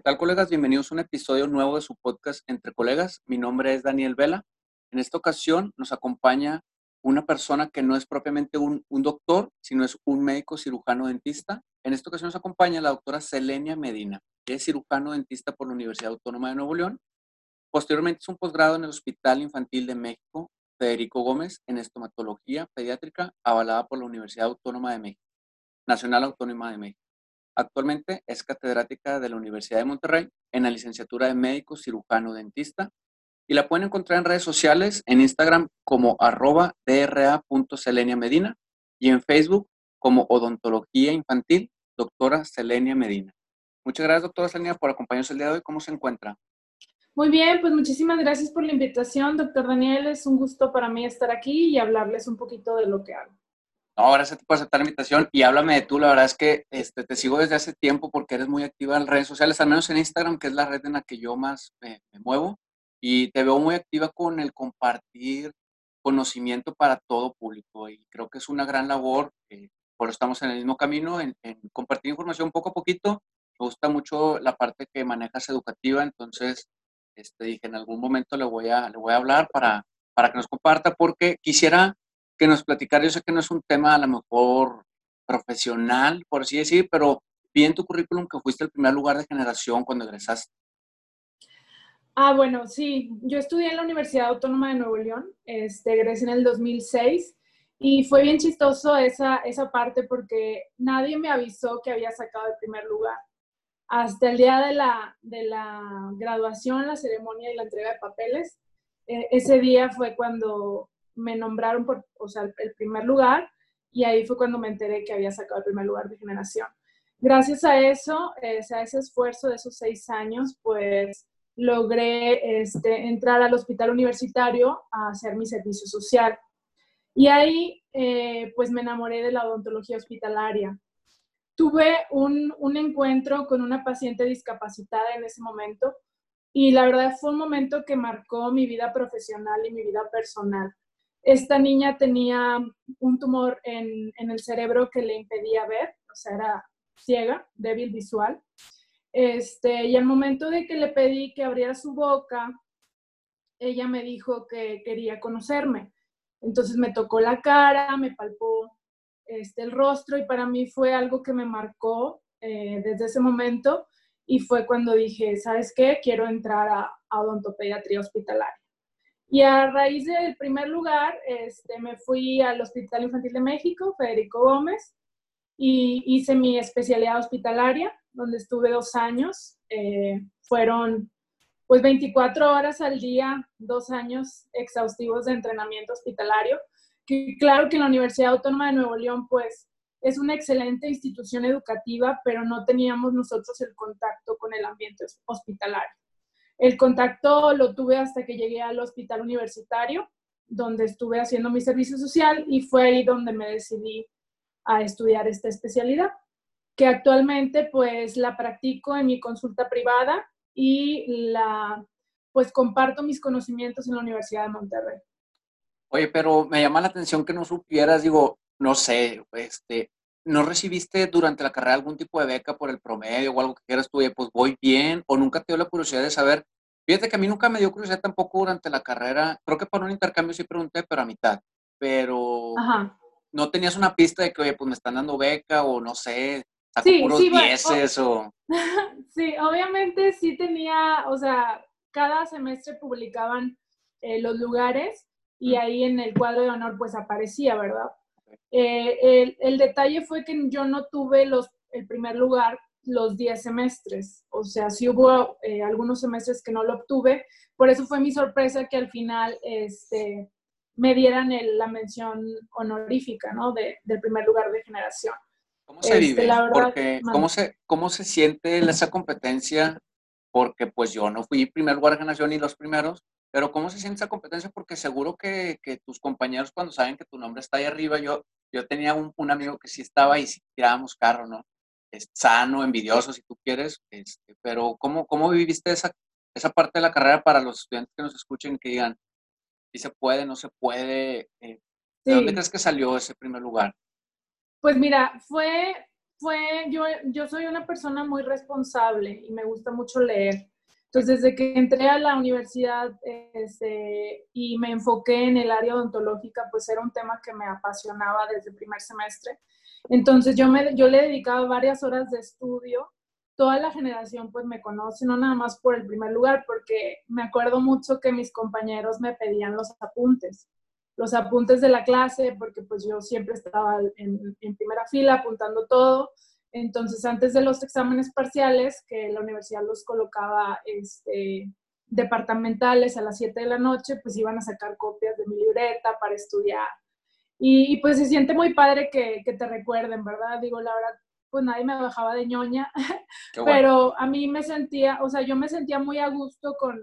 ¿qué tal colegas? Bienvenidos a un episodio nuevo de su podcast Entre Colegas. Mi nombre es Daniel Vela. En esta ocasión nos acompaña una persona que no es propiamente un, doctor, sino es un médico cirujano dentista. En esta ocasión nos acompaña la doctora Selenia Medina, que es cirujano dentista por la Universidad Autónoma de Nuevo León. Posteriormente es un posgrado en el Hospital Infantil de México, Federico Gómez, en estomatología pediátrica, avalada por la Universidad Autónoma de México, Nacional Autónoma de México. Actualmente es catedrática de la Universidad de Monterrey en la licenciatura de médico cirujano dentista y la pueden encontrar en redes sociales, en Instagram como arroba medina y en Facebook como odontología infantil doctora Selenia Medina. Muchas gracias, doctora Selenia, por acompañarnos el día de hoy. ¿Cómo se encuentra? Muy bien, pues muchísimas gracias por la invitación, doctor Daniel. Es un gusto para mí estar aquí y hablarles un poquito de lo que hago. No, gracias por aceptar la invitación y háblame de tú. La verdad es que este, te sigo desde hace tiempo porque eres muy activa en redes sociales, al menos en Instagram, que es la red en la que yo más me, muevo. Y te veo muy activa con el compartir conocimiento para todo público. Y creo que es una gran labor, eh, por eso estamos en el mismo camino, en, compartir información poco a poquito. Me gusta mucho la parte que manejas educativa, entonces este, dije, en algún momento le voy a, le voy a hablar para, para que nos comparta, porque quisiera que nos platicara. Yo sé que no es un tema a lo mejor profesional, por así decir, pero vi en tu currículum que fuiste el primer lugar de generación cuando egresaste. Ah, bueno, sí. Yo estudié en la Universidad Autónoma de Nuevo León, este, egresé en el 2006 y fue bien chistoso esa, esa parte porque nadie me avisó que había sacado el primer lugar. Hasta el día de la, de la graduación, la ceremonia y la entrega de papeles, eh, ese día fue cuando me nombraron por, o sea, el primer lugar y ahí fue cuando me enteré que había sacado el primer lugar de generación. Gracias a eso, eh, a ese esfuerzo de esos seis años, pues logré este, entrar al hospital universitario a hacer mi servicio social. Y ahí, eh, pues me enamoré de la odontología hospitalaria. Tuve un, un encuentro con una paciente discapacitada en ese momento y la verdad fue un momento que marcó mi vida profesional y mi vida personal. Esta niña tenía un tumor en, el cerebro que le impedía ver, o sea, era ciega, débil visual. Este, y al momento de que le pedí que abriera su boca, ella me dijo que quería conocerme. Entonces me tocó la cara, me palpó este, el rostro y para mí fue algo que me marcó eh, desde ese momento y fue cuando dije, ¿sabes qué? Quiero entrar a, a odontopediatría hospitalaria. Y a raíz del primer lugar, este, me fui al Hospital Infantil de México, Federico Gómez, y hice mi especialidad hospitalaria, donde estuve dos años. Eh, fueron pues 24 horas al día, dos años exhaustivos de entrenamiento hospitalario. Que claro que la Universidad Autónoma de Nuevo León, pues es una excelente institución educativa, pero no teníamos nosotros el contacto con el ambiente hospitalario. El contacto lo tuve hasta que llegué al hospital universitario, donde estuve haciendo mi servicio social y fue ahí donde me decidí a estudiar esta especialidad, que actualmente pues la practico en mi consulta privada y la pues comparto mis conocimientos en la Universidad de Monterrey. Oye, pero me llama la atención que no supieras, digo, no sé, este, ¿no recibiste durante la carrera algún tipo de beca por el promedio o algo que quieras tú? pues voy bien, o nunca te dio la curiosidad de saber. Fíjate que a mí nunca me dio curiosidad tampoco durante la carrera. Creo que para un intercambio sí pregunté, pero a mitad. Pero no tenías una pista de que, oye, pues me están dando beca o no sé, saco sí, puros dieces o... Sí, obviamente sí tenía, o sea, cada semestre publicaban eh, los lugares y ahí en el cuadro de honor pues aparecía, ¿verdad? Eh, el, detalle fue que yo no tuve los, el primer lugar los 10 semestres, o sea, sí hubo eh, algunos semestres que no lo obtuve, por eso fue mi sorpresa que al final este, me dieran la mención honorífica, ¿no? De, del primer lugar de generación. ¿Cómo se vive? Este, Porque, ¿cómo, se, ¿Cómo se siente esa competencia? Porque pues yo no fui primer lugar de generación ni los primeros, pero ¿cómo se siente esa competencia? Porque seguro que, que, tus compañeros cuando saben que tu nombre está ahí arriba, yo, yo tenía un, un amigo que sí estaba y sí tirábamos carro, ¿no? Es sano, envidioso, si tú quieres, este, pero ¿cómo, ¿cómo viviste esa, esa parte de la carrera para los estudiantes que nos escuchen que digan, si se puede, no se puede? Eh, ¿De dónde crees que salió ese primer lugar? Pues mira, fue, fue, yo, yo soy una persona muy responsable y me gusta mucho leer. Entonces, desde que entré a la universidad este, y me enfoqué en el área odontológica, pues era un tema que me apasionaba desde el primer semestre. Entonces, yo, me, yo le dedicaba varias horas de estudio. Toda la generación pues me conoce, no nada más por el primer lugar, porque me acuerdo mucho que mis compañeros me pedían los apuntes, los apuntes de la clase, porque pues yo siempre estaba en, en primera fila apuntando todo entonces, antes de los exámenes parciales, que la universidad los colocaba este, departamentales a las 7 de la noche, pues iban a sacar copias de mi libreta para estudiar. Y, pues se siente muy padre que, te recuerden, ¿verdad? Digo, la verdad, pues nadie me bajaba de ñoña, pero a mí me sentía, o sea, yo me sentía muy a gusto con,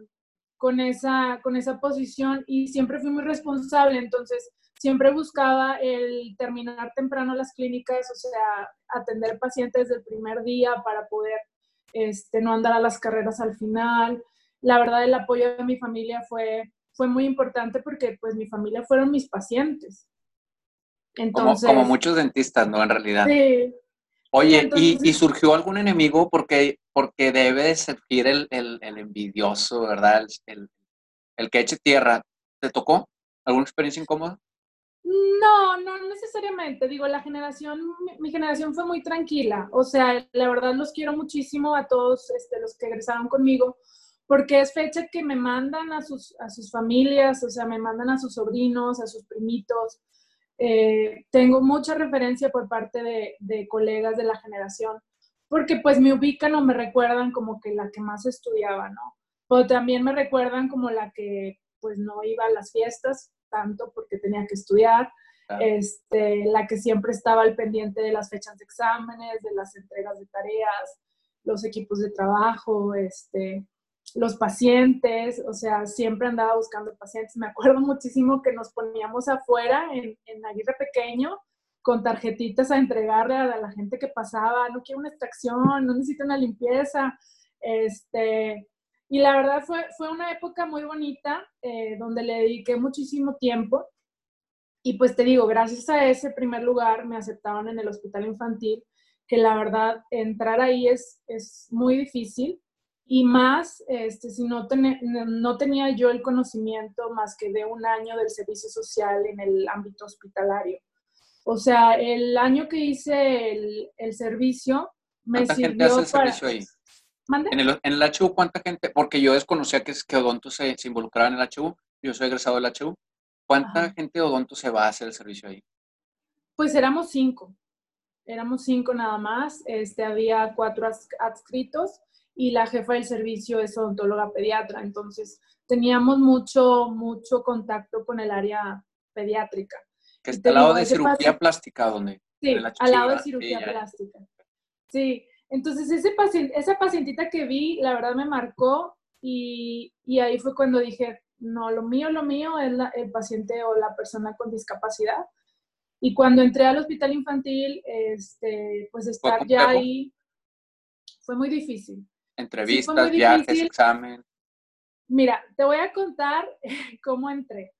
con, esa, con esa posición y siempre fui muy responsable, entonces siempre buscaba el terminar temprano las clínicas, o sea, atender pacientes del primer día para poder este, no andar a las carreras al final. La verdad, el apoyo de mi familia fue, fue muy importante porque pues mi familia fueron mis pacientes. Entonces, como, muchos dentistas, ¿no? En realidad. Sí. Oye, ¿y, surgió algún enemigo? Porque, porque debe surgir el, el, envidioso, ¿verdad? El, el, que eche tierra. ¿Te tocó? ¿Alguna experiencia incómoda? No, no necesariamente. Digo, la generación, mi, generación fue muy tranquila. O sea, la verdad los quiero muchísimo a todos este, los que egresaron conmigo, porque es fecha que me mandan a sus, a sus familias, o sea, me mandan a sus sobrinos, a sus primitos. Eh, tengo mucha referencia por parte de, colegas de la generación, porque pues me ubican o me recuerdan como que la que más estudiaba, ¿no? O también me recuerdan como la que pues no iba a las fiestas, tanto porque tenía que estudiar, este, la que siempre estaba al pendiente de las fechas de exámenes, de las entregas de tareas, los equipos de trabajo, este, los pacientes, o sea, siempre andaba buscando pacientes. Me acuerdo muchísimo que nos poníamos afuera en, en Aguirre Pequeño con tarjetitas a entregarle a la gente que pasaba, no quiero una extracción, no necesito una limpieza, este, y la verdad fue, fue una época muy bonita eh, donde le dediqué muchísimo tiempo. Y pues te digo, gracias a ese primer lugar me aceptaron en el hospital infantil, que la verdad entrar ahí es, es muy difícil. Y más este, si no, no tenía yo el conocimiento más que de un año del servicio social en el ámbito hospitalario. O sea, el año que hice el, el servicio me sirvió para... En el, en el HU, ¿cuánta gente? Porque yo desconocía que, que Odonto se, involucraba en el HU. Yo soy egresado del HU. ¿Cuánta gente de Odonto se va a hacer el servicio ahí? Pues éramos cinco. Éramos cinco nada más. Este, había cuatro adscritos y la jefa del servicio es odontóloga pediatra. Entonces, teníamos mucho, mucho contacto con el área pediátrica. Que está al lado de cirugía plástica, ¿dónde? Sí, al lado de cirugía plástica. Sí, entonces, ese paciente, esa pacientita que vi, la verdad me marcó y, y ahí fue cuando dije, no, lo mío, lo mío es el paciente o la persona con discapacidad. Y cuando entré al hospital infantil, este, pues estar ya ahí fue muy difícil. Entrevistas, viajes, examen. Mira, te voy a contar cómo entré.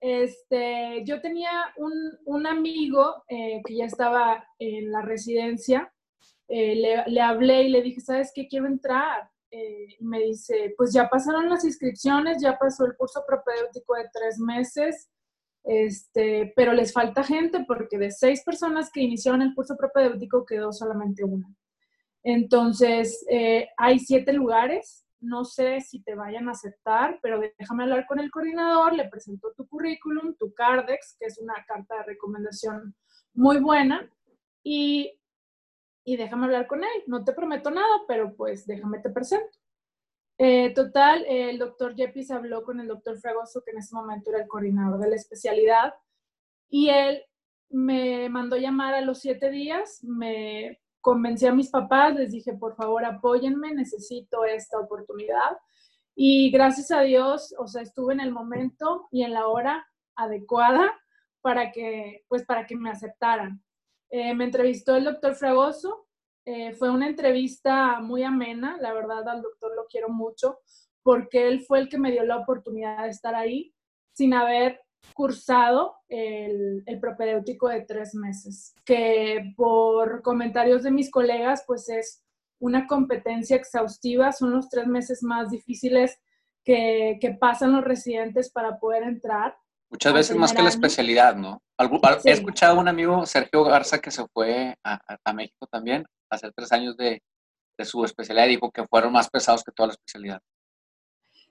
Este, yo tenía un, un amigo eh, que ya estaba en la residencia eh, le, hablé y le dije, ¿sabes qué? Quiero entrar. Eh, y me dice, pues ya pasaron las inscripciones, ya pasó el curso propedéutico de tres meses, este, pero les falta gente porque de seis personas que iniciaron el curso propedéutico quedó solamente una. Entonces, eh, hay siete lugares, no sé si te vayan a aceptar, pero déjame hablar con el coordinador, le presento tu currículum, tu CARDEX, que es una carta de recomendación muy buena, y y déjame hablar con él. No te prometo nada, pero pues déjame te presento. Eh, total, el doctor Yepis habló con el doctor Fragoso, que en ese momento era el coordinador de la especialidad, y él me mandó llamar a los siete días, me convencí a mis papás, les dije, por favor, apóyenme, necesito esta oportunidad. Y gracias a Dios, o sea, estuve en el momento y en la hora adecuada para que, pues, para que me aceptaran. Eh, me entrevistó el doctor Fragoso. Eh, fue una entrevista muy amena, la verdad al doctor lo quiero mucho, porque él fue el que me dio la oportunidad de estar ahí sin haber cursado el, el de tres meses, que por comentarios de mis colegas, pues es una competencia exhaustiva, son los tres meses más difíciles que pasan los residentes para poder entrar. Muchas veces más que la especialidad, ¿no? He escuchado a un amigo, Sergio Garza, que se fue a, a México también, hace tres años de, de, su especialidad, y dijo que fueron más pesados que toda la especialidad.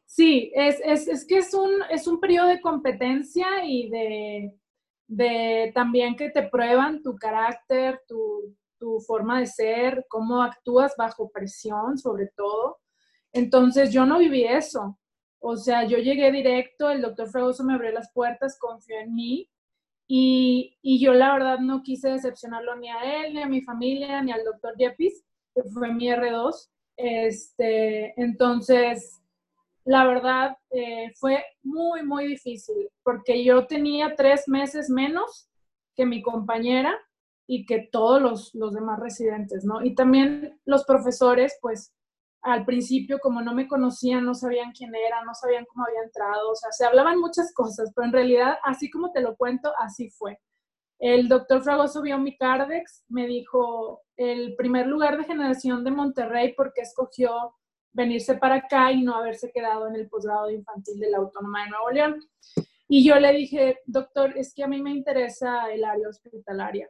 Sí, es, es, es que es un, es un periodo de competencia y de, de también que te prueban tu carácter, tu, tu forma de ser, cómo actúas bajo presión, sobre todo. Entonces yo no viví eso. O sea, yo llegué directo, el doctor Fragoso me abrió las puertas, confió en mí y, y, yo la verdad no quise decepcionarlo ni a él, ni a mi familia, ni al doctor Yepis, que fue mi R2. Este, entonces, la verdad eh, fue muy, muy difícil porque yo tenía tres meses menos que mi compañera y que todos los, los demás residentes, ¿no? Y también los profesores, pues al principio, como no me conocían, no sabían quién era, no sabían cómo había entrado, o sea, se hablaban muchas cosas, pero en realidad, así como te lo cuento, así fue. El doctor Fragoso vio mi Cardex, me dijo el primer lugar de generación de Monterrey porque escogió venirse para acá y no haberse quedado en el posgrado de infantil de la Autónoma de Nuevo León. Y yo le dije, doctor, es que a mí me interesa el área hospitalaria.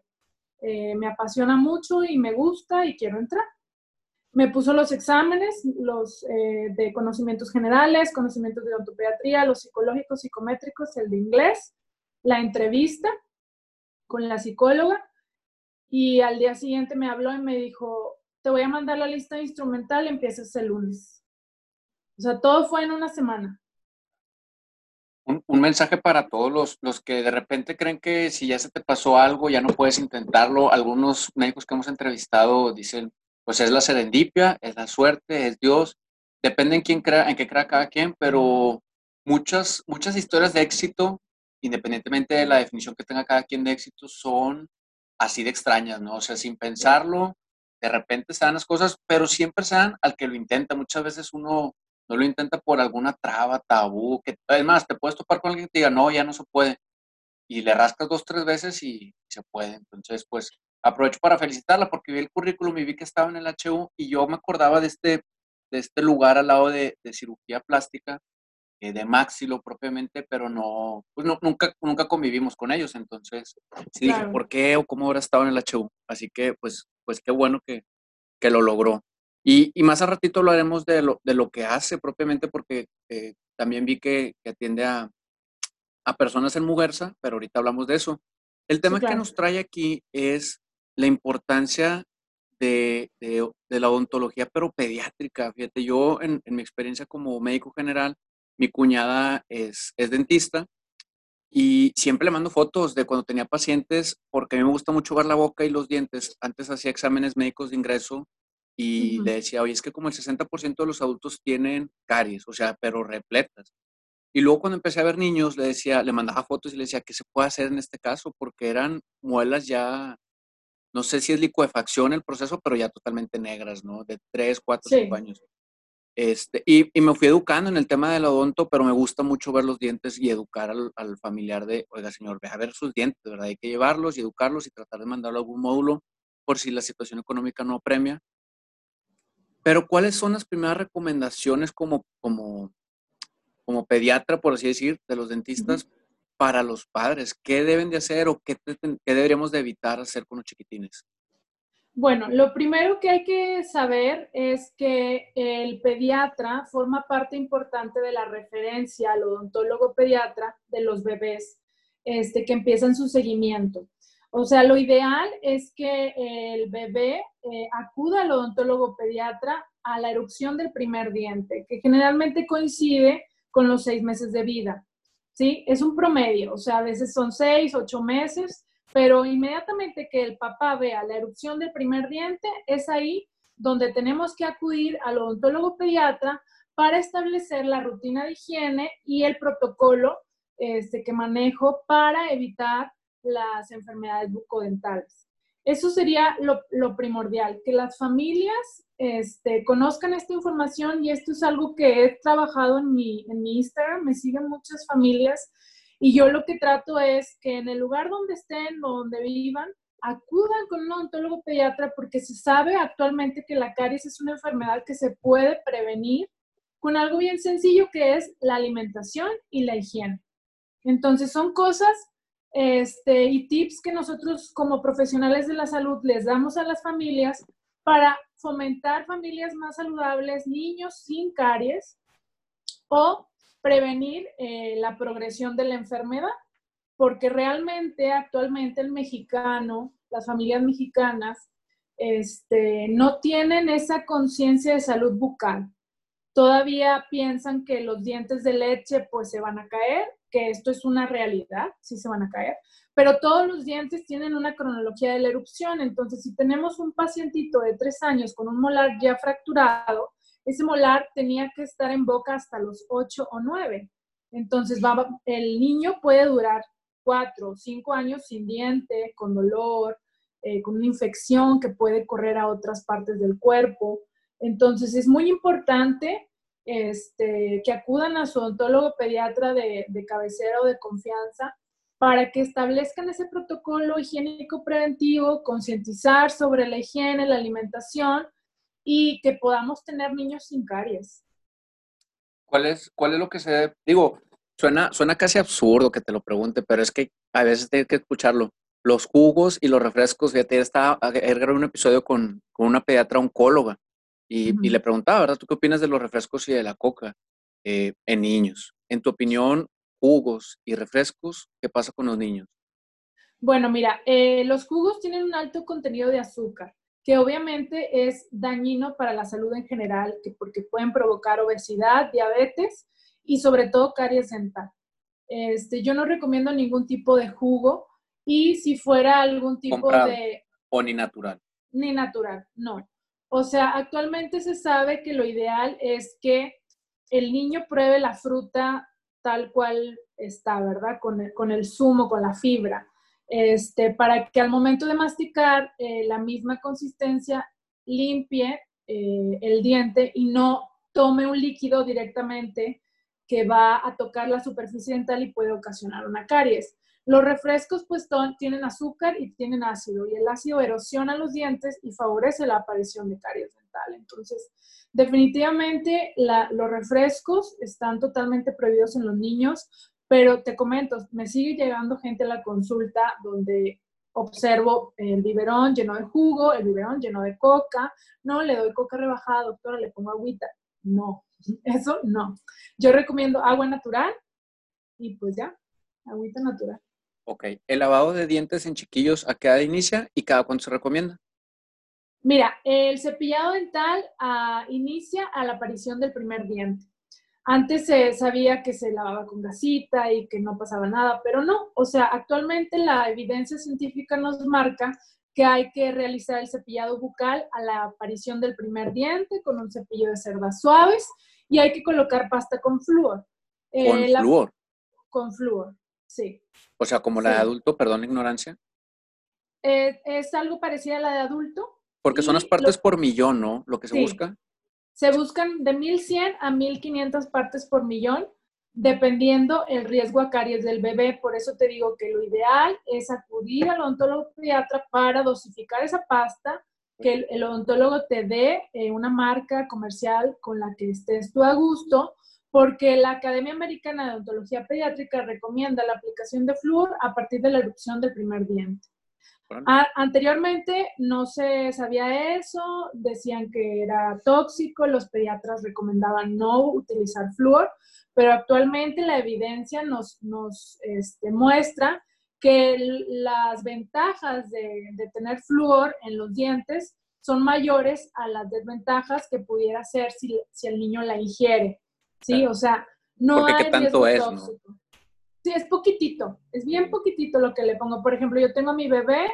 Eh, me apasiona mucho y me gusta y quiero entrar. Me puso los exámenes, los eh, de conocimientos generales, conocimientos de ontopediatría, los psicológicos, psicométricos, el de inglés, la entrevista con la psicóloga y al día siguiente me habló y me dijo, te voy a mandar la lista instrumental, empiezas el lunes. O sea, todo fue en una semana un, mensaje para todos los, los, que de repente creen que si ya se te pasó algo, ya no puedes intentarlo. Algunos médicos que hemos entrevistado dicen, pues es la serendipia, es la suerte, es Dios. Depende en quién crea, en qué crea cada quien, pero muchas, muchas historias de éxito, independientemente de la definición que tenga cada quien de éxito, son así de extrañas, ¿no? O sea, sin pensarlo, de repente se dan las cosas, pero siempre se dan al que lo intenta. Muchas veces uno no lo intenta por alguna traba, tabú, que además te puedes topar con alguien que te diga, no, ya no se puede. Y le rascas dos, tres veces y se puede. Entonces, pues aprovecho para felicitarla porque vi el currículum y vi que estaba en el HU y yo me acordaba de este, de este lugar al lado de, cirugía plástica, eh, de Maxilo propiamente, pero no, pues no, nunca, nunca convivimos con ellos. Entonces, sí dije, ¿por qué o cómo habrá estado en el HU? Así que, pues, pues qué bueno que, que lo logró. Y, más a ratito hablaremos de lo, de lo que hace propiamente, porque eh, también vi que, atiende a, a, personas en Mujerza, pero ahorita hablamos de eso. El tema que nos trae aquí es la importancia de, de, la odontología, pero pediátrica. Fíjate, yo en, en, mi experiencia como médico general, mi cuñada es, es dentista y siempre le mando fotos de cuando tenía pacientes, porque a mí me gusta mucho ver la boca y los dientes. Antes hacía exámenes médicos de ingreso y le decía, oye, es que como el 60% de los adultos tienen caries, o sea, pero repletas. Y luego cuando empecé a ver niños, le decía, le mandaba fotos y le decía, ¿qué se puede hacer en este caso? Porque eran muelas ya, no sé si es licuefacción el proceso, pero ya totalmente negras, ¿no? De 3, 4, 5 años. Este, y, y, me fui educando en el tema del odonto, pero me gusta mucho ver los dientes y educar al, al, familiar de, oiga, señor, ve a ver sus dientes, de verdad, hay que llevarlos y educarlos y tratar de mandarlo a algún módulo por si la situación económica no apremia. Pero ¿cuáles son las primeras recomendaciones como, como, como pediatra, por así decir, de los dentistas para los padres? ¿Qué deben de hacer o qué, deberíamos de evitar hacer con los chiquitines? Bueno, lo primero que hay que saber es que el pediatra forma parte importante de la referencia al odontólogo pediatra de los bebés este, que empiezan su seguimiento. O sea, lo ideal es que el bebé eh, acuda al odontólogo pediatra a la erupción del primer diente, que generalmente coincide con los seis meses de vida. ¿Sí? Es un promedio, o sea, a veces son seis, ocho meses, pero inmediatamente que el papá vea la erupción del primer diente, es ahí donde tenemos que acudir al odontólogo pediatra para establecer la rutina de higiene y el protocolo este, que manejo para evitar las enfermedades bucodentales. Eso sería lo, primordial, que las familias este, conozcan esta información y esto es algo que he trabajado en mi, en mi Instagram, me siguen muchas familias Y yo lo que trato es que en el lugar donde estén o donde vivan, acudan con un odontólogo pediatra porque se sabe actualmente que la caries es una enfermedad que se puede prevenir con algo bien sencillo que es la alimentación y la higiene. Entonces son cosas este, y tips que nosotros como profesionales de la salud les damos a las familias para fomentar familias más saludables, niños sin caries o prevenir eh, la progresión de la enfermedad, porque realmente actualmente el mexicano, las familias mexicanas, este, no tienen esa conciencia de salud bucal. Todavía piensan que los dientes de leche pues se van a caer que esto es una realidad, sí se van a caer, pero todos los dientes tienen una cronología de la erupción. Entonces, si tenemos un pacientito de tres años con un molar ya fracturado, ese molar tenía que estar en boca hasta los ocho o nueve. Entonces, el niño puede durar cuatro o cinco años sin diente, con dolor, eh, con una infección que puede correr a otras partes del cuerpo. Entonces, es muy importante este, que acudan a su odontólogo pediatra de, cabecera o de confianza para que establezcan ese protocolo higiénico preventivo, concientizar sobre la higiene, la alimentación y que podamos tener niños sin caries. ¿Cuál es, cuál es lo que se Digo, suena, suena casi absurdo que te lo pregunte, pero es que a veces tienes que escucharlo. Los jugos y los refrescos, fíjate, estaba, grabé un episodio con, con una pediatra oncóloga y, le preguntaba, ¿verdad? ¿Tú qué opinas de los refrescos y de la coca eh, en niños? En tu opinión, jugos y refrescos, ¿qué pasa con los niños? Bueno, mira, eh, los jugos tienen un alto contenido de azúcar, que obviamente es dañino para la salud en general, que porque pueden provocar obesidad, diabetes y sobre todo caries dental. Este, yo no recomiendo ningún tipo de jugo y si fuera algún tipo de... O ni natural. Ni natural, no. O sea, actualmente se sabe que lo ideal es que el niño pruebe la fruta tal cual está, ¿verdad? Con el, con el zumo, con la fibra, este, para que al momento de masticar eh, la misma consistencia limpie eh, el diente y no tome un líquido directamente que va a tocar la superficie dental y puede ocasionar una caries. Los refrescos pues tienen azúcar y tienen ácido y el ácido erosiona los dientes y favorece la aparición de caries dental. Entonces, definitivamente los refrescos están totalmente prohibidos en los niños, pero te comento, me sigue llegando gente a la consulta donde observo el biberón lleno de jugo, el biberón lleno de coca, no, le doy coca rebajada, doctora, le pongo agüita. No, eso no. Yo recomiendo agua natural y pues ya, agüita natural. Ok. ¿El lavado de dientes en chiquillos a qué edad inicia y cada cuánto se recomienda? Mira, el cepillado dental ah, inicia a la aparición del primer diente. Antes se sabía que se lavaba con gasita y que no pasaba nada, pero no. O sea, actualmente la evidencia científica nos marca que hay que realizar el cepillado bucal a la aparición del primer diente con un cepillo de cerdas suaves y hay que colocar pasta con flúor. ¿Con eh, flúor? Con flúor. Sí. O sea, como la de adulto, perdón ignorancia. Eh, es algo parecido a la de adulto. Porque son las partes por millón, ¿no? Lo que se busca. Se buscan de 1100 a 1500 partes por millón, dependiendo el riesgo a caries del bebé. Por eso te digo que lo ideal es acudir al odontólogo pediatra para dosificar esa pasta, que el, odontólogo te dé eh, una marca comercial con la que estés tú a gusto porque la Academia Americana de Odontología Pediátrica recomienda la aplicación de flúor a partir de la erupción del primer diente. anteriormente no se sabía eso, decían que era tóxico, los pediatras recomendaban no utilizar flúor, pero actualmente la evidencia nos, nos este, muestra que las ventajas de, tener flúor en los dientes son mayores a las desventajas que pudiera ser si, si el niño la ingiere. Sí, o sea, no hay ¿qué tanto es, Sí, es poquitito, es bien poquitito lo que le pongo. Por ejemplo, yo tengo a mi bebé,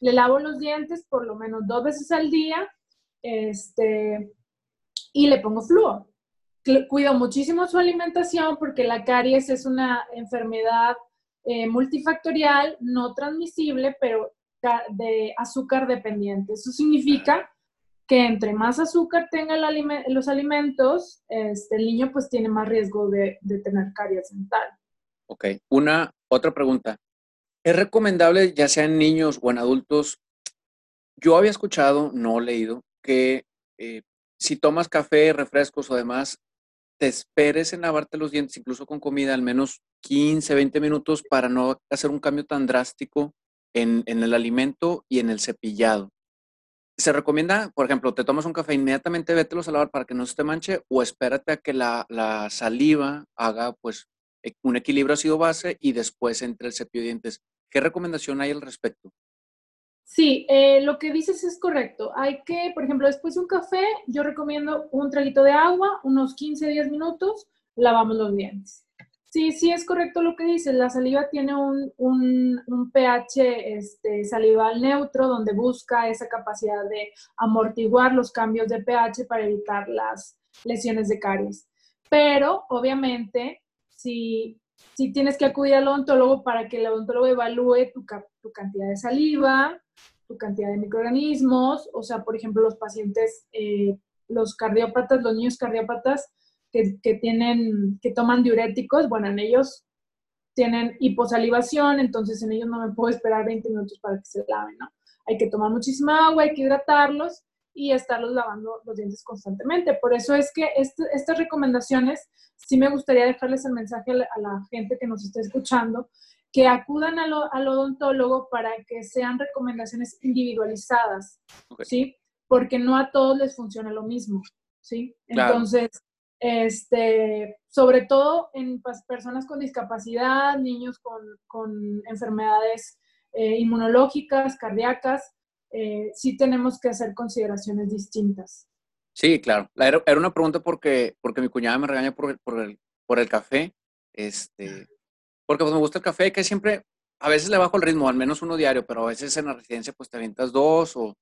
le lavo los dientes por lo menos dos veces al día, este, y le pongo flúor. Cuido muchísimo su alimentación porque la caries es una enfermedad eh, multifactorial, no transmisible, pero de azúcar dependiente. Eso significa que entre más azúcar tenga los alimentos, este, el niño pues tiene más riesgo de, tener caries dental. Ok, una otra pregunta. ¿Es recomendable, ya sea en niños o en adultos? Yo había escuchado, no leído, que eh, si tomas café, refrescos o demás, te esperes en lavarte los dientes, incluso con comida, al menos 15, 20 minutos para no hacer un cambio tan drástico en, el alimento y en el cepillado. Se recomienda, por ejemplo, te tomas un café, inmediatamente vételos a lavar para que no se te manche o espérate a que la, la saliva haga pues e, un equilibrio ácido-base y después entre el cepillo de dientes. ¿Qué recomendación hay al respecto? Sí, eh, lo que dices es correcto. Hay que, por ejemplo, después de un café, yo recomiendo un traguito de agua, unos 15, 10 minutos, lavamos los dientes. Sí, sí es correcto lo que dices. La saliva tiene un, un, pH este, salival neutro donde busca esa capacidad de amortiguar los cambios de pH para evitar las lesiones de caries. Pero, obviamente, si, si tienes que acudir al odontólogo para que el odontólogo evalúe tu, tu cantidad de saliva, tu cantidad de microorganismos, o sea, por ejemplo, los pacientes, eh, los cardiópatas, los niños cardiópatas que, que, tienen, que toman diuréticos, bueno, en ellos tienen hiposalivación, entonces en ellos no me puedo esperar 20 minutos para que se laven, ¿no? Hay que tomar muchísima agua, hay que hidratarlos y estarlos lavando los dientes constantemente. Por eso es que este, estas recomendaciones, sí me gustaría dejarles el mensaje a la, gente que nos esté escuchando, que acudan al, odontólogo para que sean recomendaciones individualizadas, ¿sí? Porque no a todos les funciona lo mismo, ¿sí? Entonces, este, sobre todo en personas con discapacidad, niños con, enfermedades eh, inmunológicas, cardíacas, eh, sí tenemos que hacer consideraciones distintas. Sí, claro. Era, una pregunta porque, porque mi cuñada me regaña por, por, el, por el café. Este, porque pues me gusta el café, que siempre, a veces le bajo el ritmo, al menos uno diario, pero a veces en la residencia pues te avientas dos o,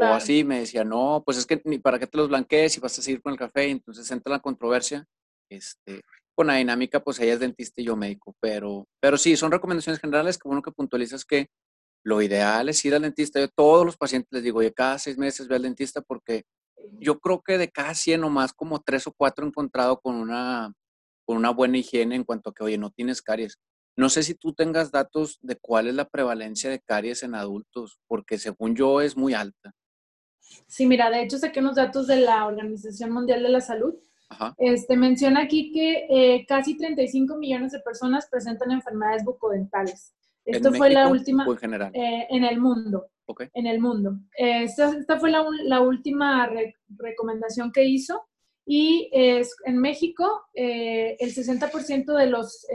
o así. Me decía, no, pues es que ni para qué te los blanquees si vas a seguir con el café. Entonces entra la controversia. Este, con la dinámica, pues ella es dentista y yo médico, pero, pero sí, son recomendaciones generales que uno que puntualizas que lo ideal es ir al dentista. Yo a todos los pacientes les digo, oye, cada seis meses ve al dentista porque yo creo que de cada 100 o más, como tres o cuatro he encontrado con una, con una buena higiene en cuanto a que, oye, no tienes caries. No sé si tú tengas datos de cuál es la prevalencia de caries en adultos, porque según yo es muy alta. Sí, mira, de hecho saqué unos datos de la Organización Mundial de la Salud. Este, menciona aquí que eh, casi 35 millones de personas presentan enfermedades bucodentales. Esto fue la última. en general? Eh, en el mundo. En el mundo. Eh, esta, fue la, última recomendación que hizo. Y es, en México, eh, el 60% de los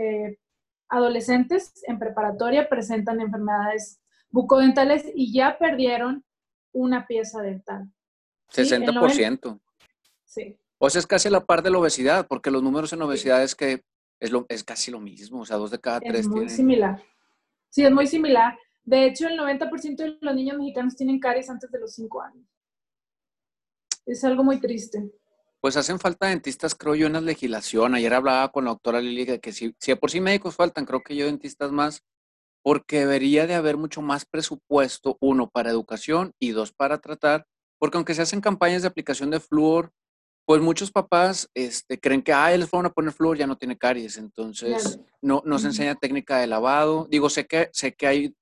adolescentes en preparatoria presentan enfermedades bucodentales y ya perdieron una pieza dental. 60%. Sí. O sea, es casi la par de la obesidad, porque los números en obesidad es que es, lo, es casi lo mismo, o sea, dos de cada tres. Es muy similar. Sí, es muy similar. De hecho, el 90% de los niños mexicanos tienen caries antes de los 5 años. Es algo muy triste. Pues hacen falta dentistas, creo yo, en la legislación. Ayer hablaba con la doctora Lili que si, si por sí médicos faltan, creo que yo dentistas más, porque debería de haber mucho más presupuesto, uno, para educación y dos, para tratar, porque aunque se hacen campañas de aplicación de flúor, pues muchos papás este, creen que, ah, les van a poner flúor, ya no tiene caries, entonces no, no se enseña técnica de lavado. Digo, sé que, sé que hay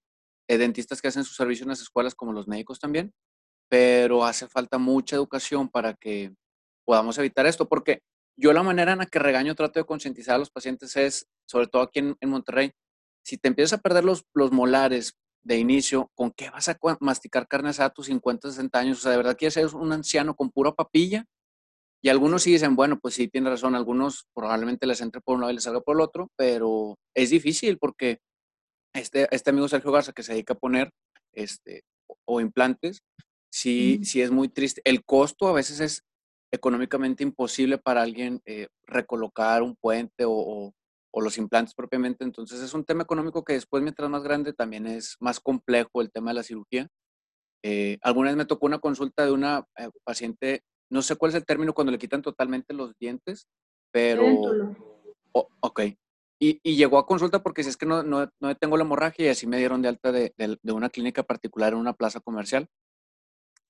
eh, dentistas que hacen su servicio en las escuelas como los médicos también, pero hace falta mucha educación para que podamos evitar esto, porque yo la manera en la que regaño, trato de concientizar a los pacientes es, sobre todo aquí en, Monterrey, si te empiezas a perder los, los molares de inicio, ¿con qué vas a masticar carne a tus 50, 60 años? O sea, de verdad quieres ser un anciano con pura papilla y algunos sí dicen, bueno, pues sí, tiene razón, algunos probablemente les entre por un lado y les salga por el otro, pero es difícil porque este, este amigo Sergio Garza que se dedica a poner este, o, implantes, sí, sí es muy triste. El costo a veces es económicamente imposible para alguien eh, recolocar un puente o, o, los implantes propiamente. Entonces es un tema económico que después, mientras más grande, también es más complejo el tema de la cirugía. Eh, alguna vez me tocó una consulta de una eh, paciente no sé cuál es el término cuando le quitan totalmente los dientes, pero... ok. Y, llegó a consulta porque si es que no, no, no, tengo la hemorragia y así me dieron de alta de, una clínica particular en una plaza comercial.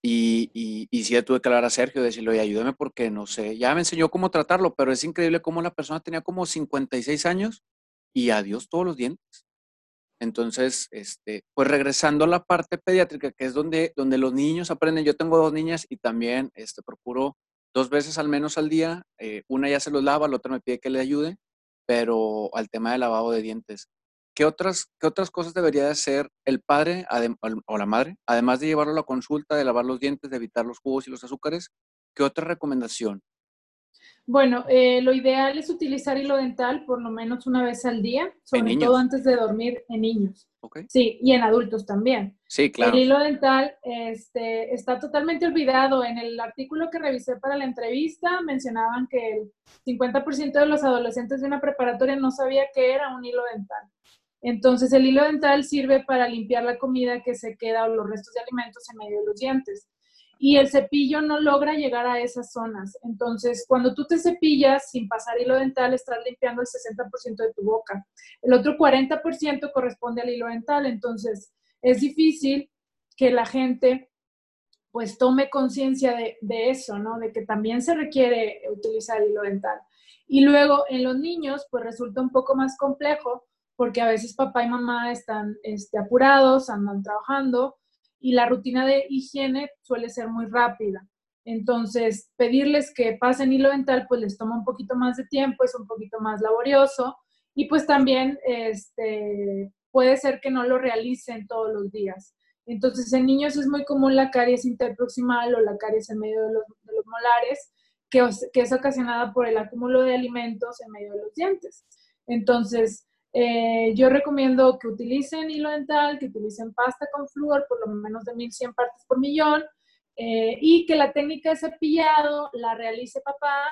Y, y, y sí tuve que hablar a Sergio, decirle, oye, ayúdame porque no sé, ya me enseñó cómo tratarlo, pero es increíble cómo la persona tenía como 56 años y adiós todos los dientes. Entonces, este, pues regresando a la parte pediátrica, que es donde, donde los niños aprenden, yo tengo dos niñas y también este, procuro dos veces al menos al día, eh, una ya se los lava, la otra me pide que le ayude, pero al tema del lavado de dientes. ¿Qué otras, qué otras cosas debería de hacer el padre o la madre, además de llevarlo a la consulta, de lavar los dientes, de evitar los jugos y los azúcares? ¿Qué otra recomendación? Bueno, eh, lo ideal es utilizar hilo dental por lo menos una vez al día, sobre todo antes de dormir en niños. Sí, y en adultos también. Sí, claro. El hilo dental este, está totalmente olvidado. En el artículo que revisé para la entrevista mencionaban que el 50% de los adolescentes de una preparatoria no sabía qué era un hilo dental. Entonces, el hilo dental sirve para limpiar la comida que se queda o los restos de alimentos en medio de los dientes y el cepillo no logra llegar a esas zonas. Entonces, cuando tú te cepillas sin pasar hilo dental, estás limpiando el 60% de tu boca. El otro 40% corresponde al hilo dental. Entonces, es difícil que la gente pues tome conciencia de, de, eso, ¿no? De que también se requiere utilizar hilo dental. Y luego en los niños, pues resulta un poco más complejo porque a veces papá y mamá están este, apurados, andan trabajando y la rutina de higiene suele ser muy rápida. Entonces, pedirles que pasen hilo dental, pues les toma un poquito más de tiempo, es un poquito más laborioso y pues también este, puede ser que no lo realicen todos los días. Entonces, en niños es muy común la caries interproximal o la caries en medio de los, molares, que, que es ocasionada por el acúmulo de alimentos en medio de los dientes. Entonces, eh, yo recomiendo que utilicen hilo dental, que utilicen pasta con flúor por lo menos de 1100 partes por millón eh, y que la técnica de cepillado la realice papá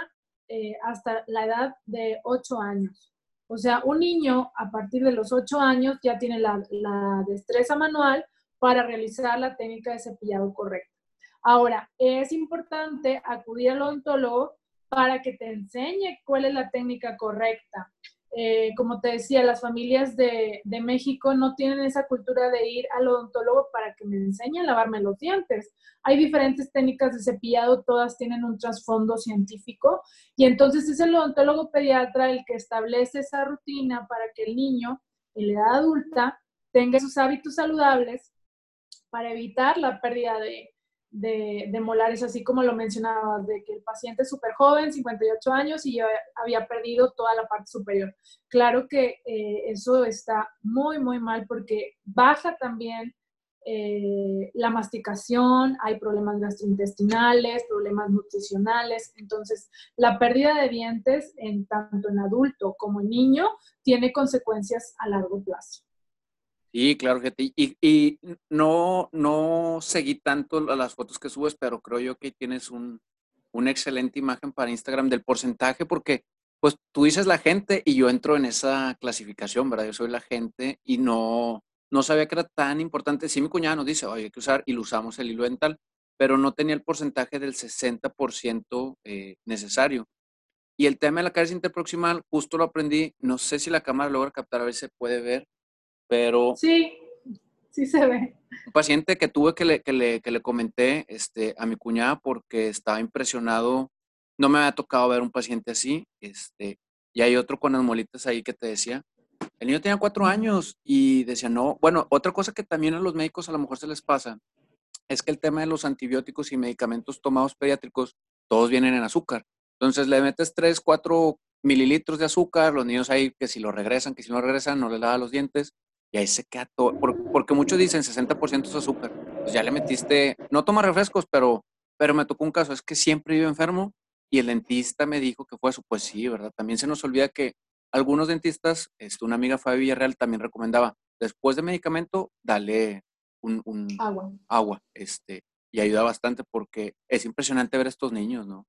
eh, hasta la edad de 8 años. O sea, un niño a partir de los 8 años ya tiene la, la destreza manual para realizar la técnica de cepillado correcta. Ahora, es importante acudir al odontólogo para que te enseñe cuál es la técnica correcta. Eh, como te decía, las familias de, México no tienen esa cultura de ir al odontólogo para que me enseñe a lavarme los dientes. Hay diferentes técnicas de cepillado, todas tienen un trasfondo científico y entonces es el odontólogo pediatra el que establece esa rutina para que el niño en la edad adulta tenga sus hábitos saludables para evitar la pérdida de, de, molares, así como lo mencionaba, de que el paciente es súper joven, 58 años, y yo había perdido toda la parte superior. Claro que eh, eso está muy, muy mal porque baja también eh, la masticación, hay problemas gastrointestinales, problemas nutricionales. Entonces, la pérdida de dientes, en tanto en adulto como en niño, tiene consecuencias a largo plazo. Sí, claro, que Y, y no, no seguí tanto las fotos que subes, pero creo yo que tienes un, una excelente imagen para Instagram del porcentaje, porque pues tú dices la gente y yo entro en esa clasificación, ¿verdad? Yo soy la gente y no, no sabía que era tan importante. Sí, mi cuñada nos dice, hay que usar y lo usamos el hilo dental, pero no tenía el porcentaje del 60% eh, necesario. Y el tema de la caries interproximal, justo lo aprendí, no sé si la cámara logra captar, a ver si se puede ver, pero... Sí, sí se ve. Un paciente que tuve que le, que le, que le comenté este, a mi cuñada porque estaba impresionado, no me había tocado ver un paciente así, este, y hay otro con las molitas ahí que te decía, el niño tenía cuatro años y decía, no, bueno, otra cosa que también a los médicos a lo mejor se les pasa es que el tema de los antibióticos y medicamentos tomados pediátricos, todos vienen en azúcar. Entonces le metes tres, cuatro mililitros de azúcar, los niños ahí que si lo regresan, que si no regresan, no les lava los dientes, y ahí se queda todo, porque muchos dicen 60% es azúcar, pues ya le metiste, no toma refrescos, pero, pero me tocó un caso, es que siempre vive enfermo y el dentista me dijo que fue eso, pues sí, ¿verdad? También se nos olvida que algunos dentistas, este, una amiga Fabi Villarreal también recomendaba, después de medicamento, dale un, agua. agua, este, y ayuda bastante porque es impresionante ver a estos niños, ¿no?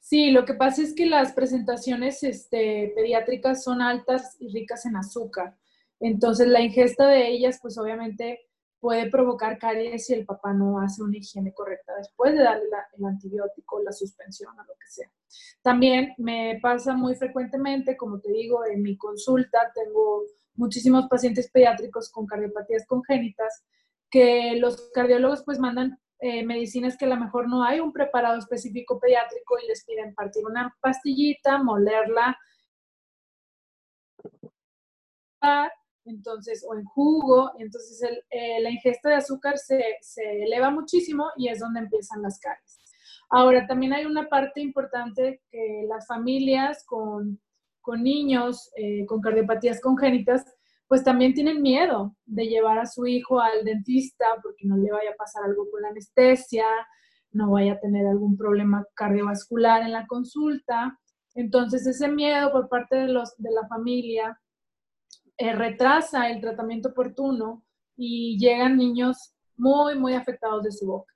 Sí, lo que pasa es que las presentaciones este, pediátricas son altas y ricas en azúcar. Entonces, la ingesta de ellas, pues obviamente puede provocar caries si el papá no hace una higiene correcta después de darle el antibiótico, la suspensión o lo que sea. También me pasa muy frecuentemente, como te digo, en mi consulta tengo muchísimos pacientes pediátricos con cardiopatías congénitas que los cardiólogos pues mandan eh, medicinas que a lo mejor no hay un preparado específico pediátrico y les piden partir una pastillita, molerla entonces, o en jugo, entonces eh, la ingesta de azúcar se, se, eleva muchísimo y es donde empiezan las caries. Ahora, también hay una parte importante que las familias con, con niños eh, con cardiopatías congénitas, pues también tienen miedo de llevar a su hijo al dentista porque no le vaya a pasar algo con la anestesia, no vaya a tener algún problema cardiovascular en la consulta. Entonces, ese miedo por parte de, los, de la familia eh, retrasa el tratamiento oportuno y llegan niños muy, muy afectados de su boca.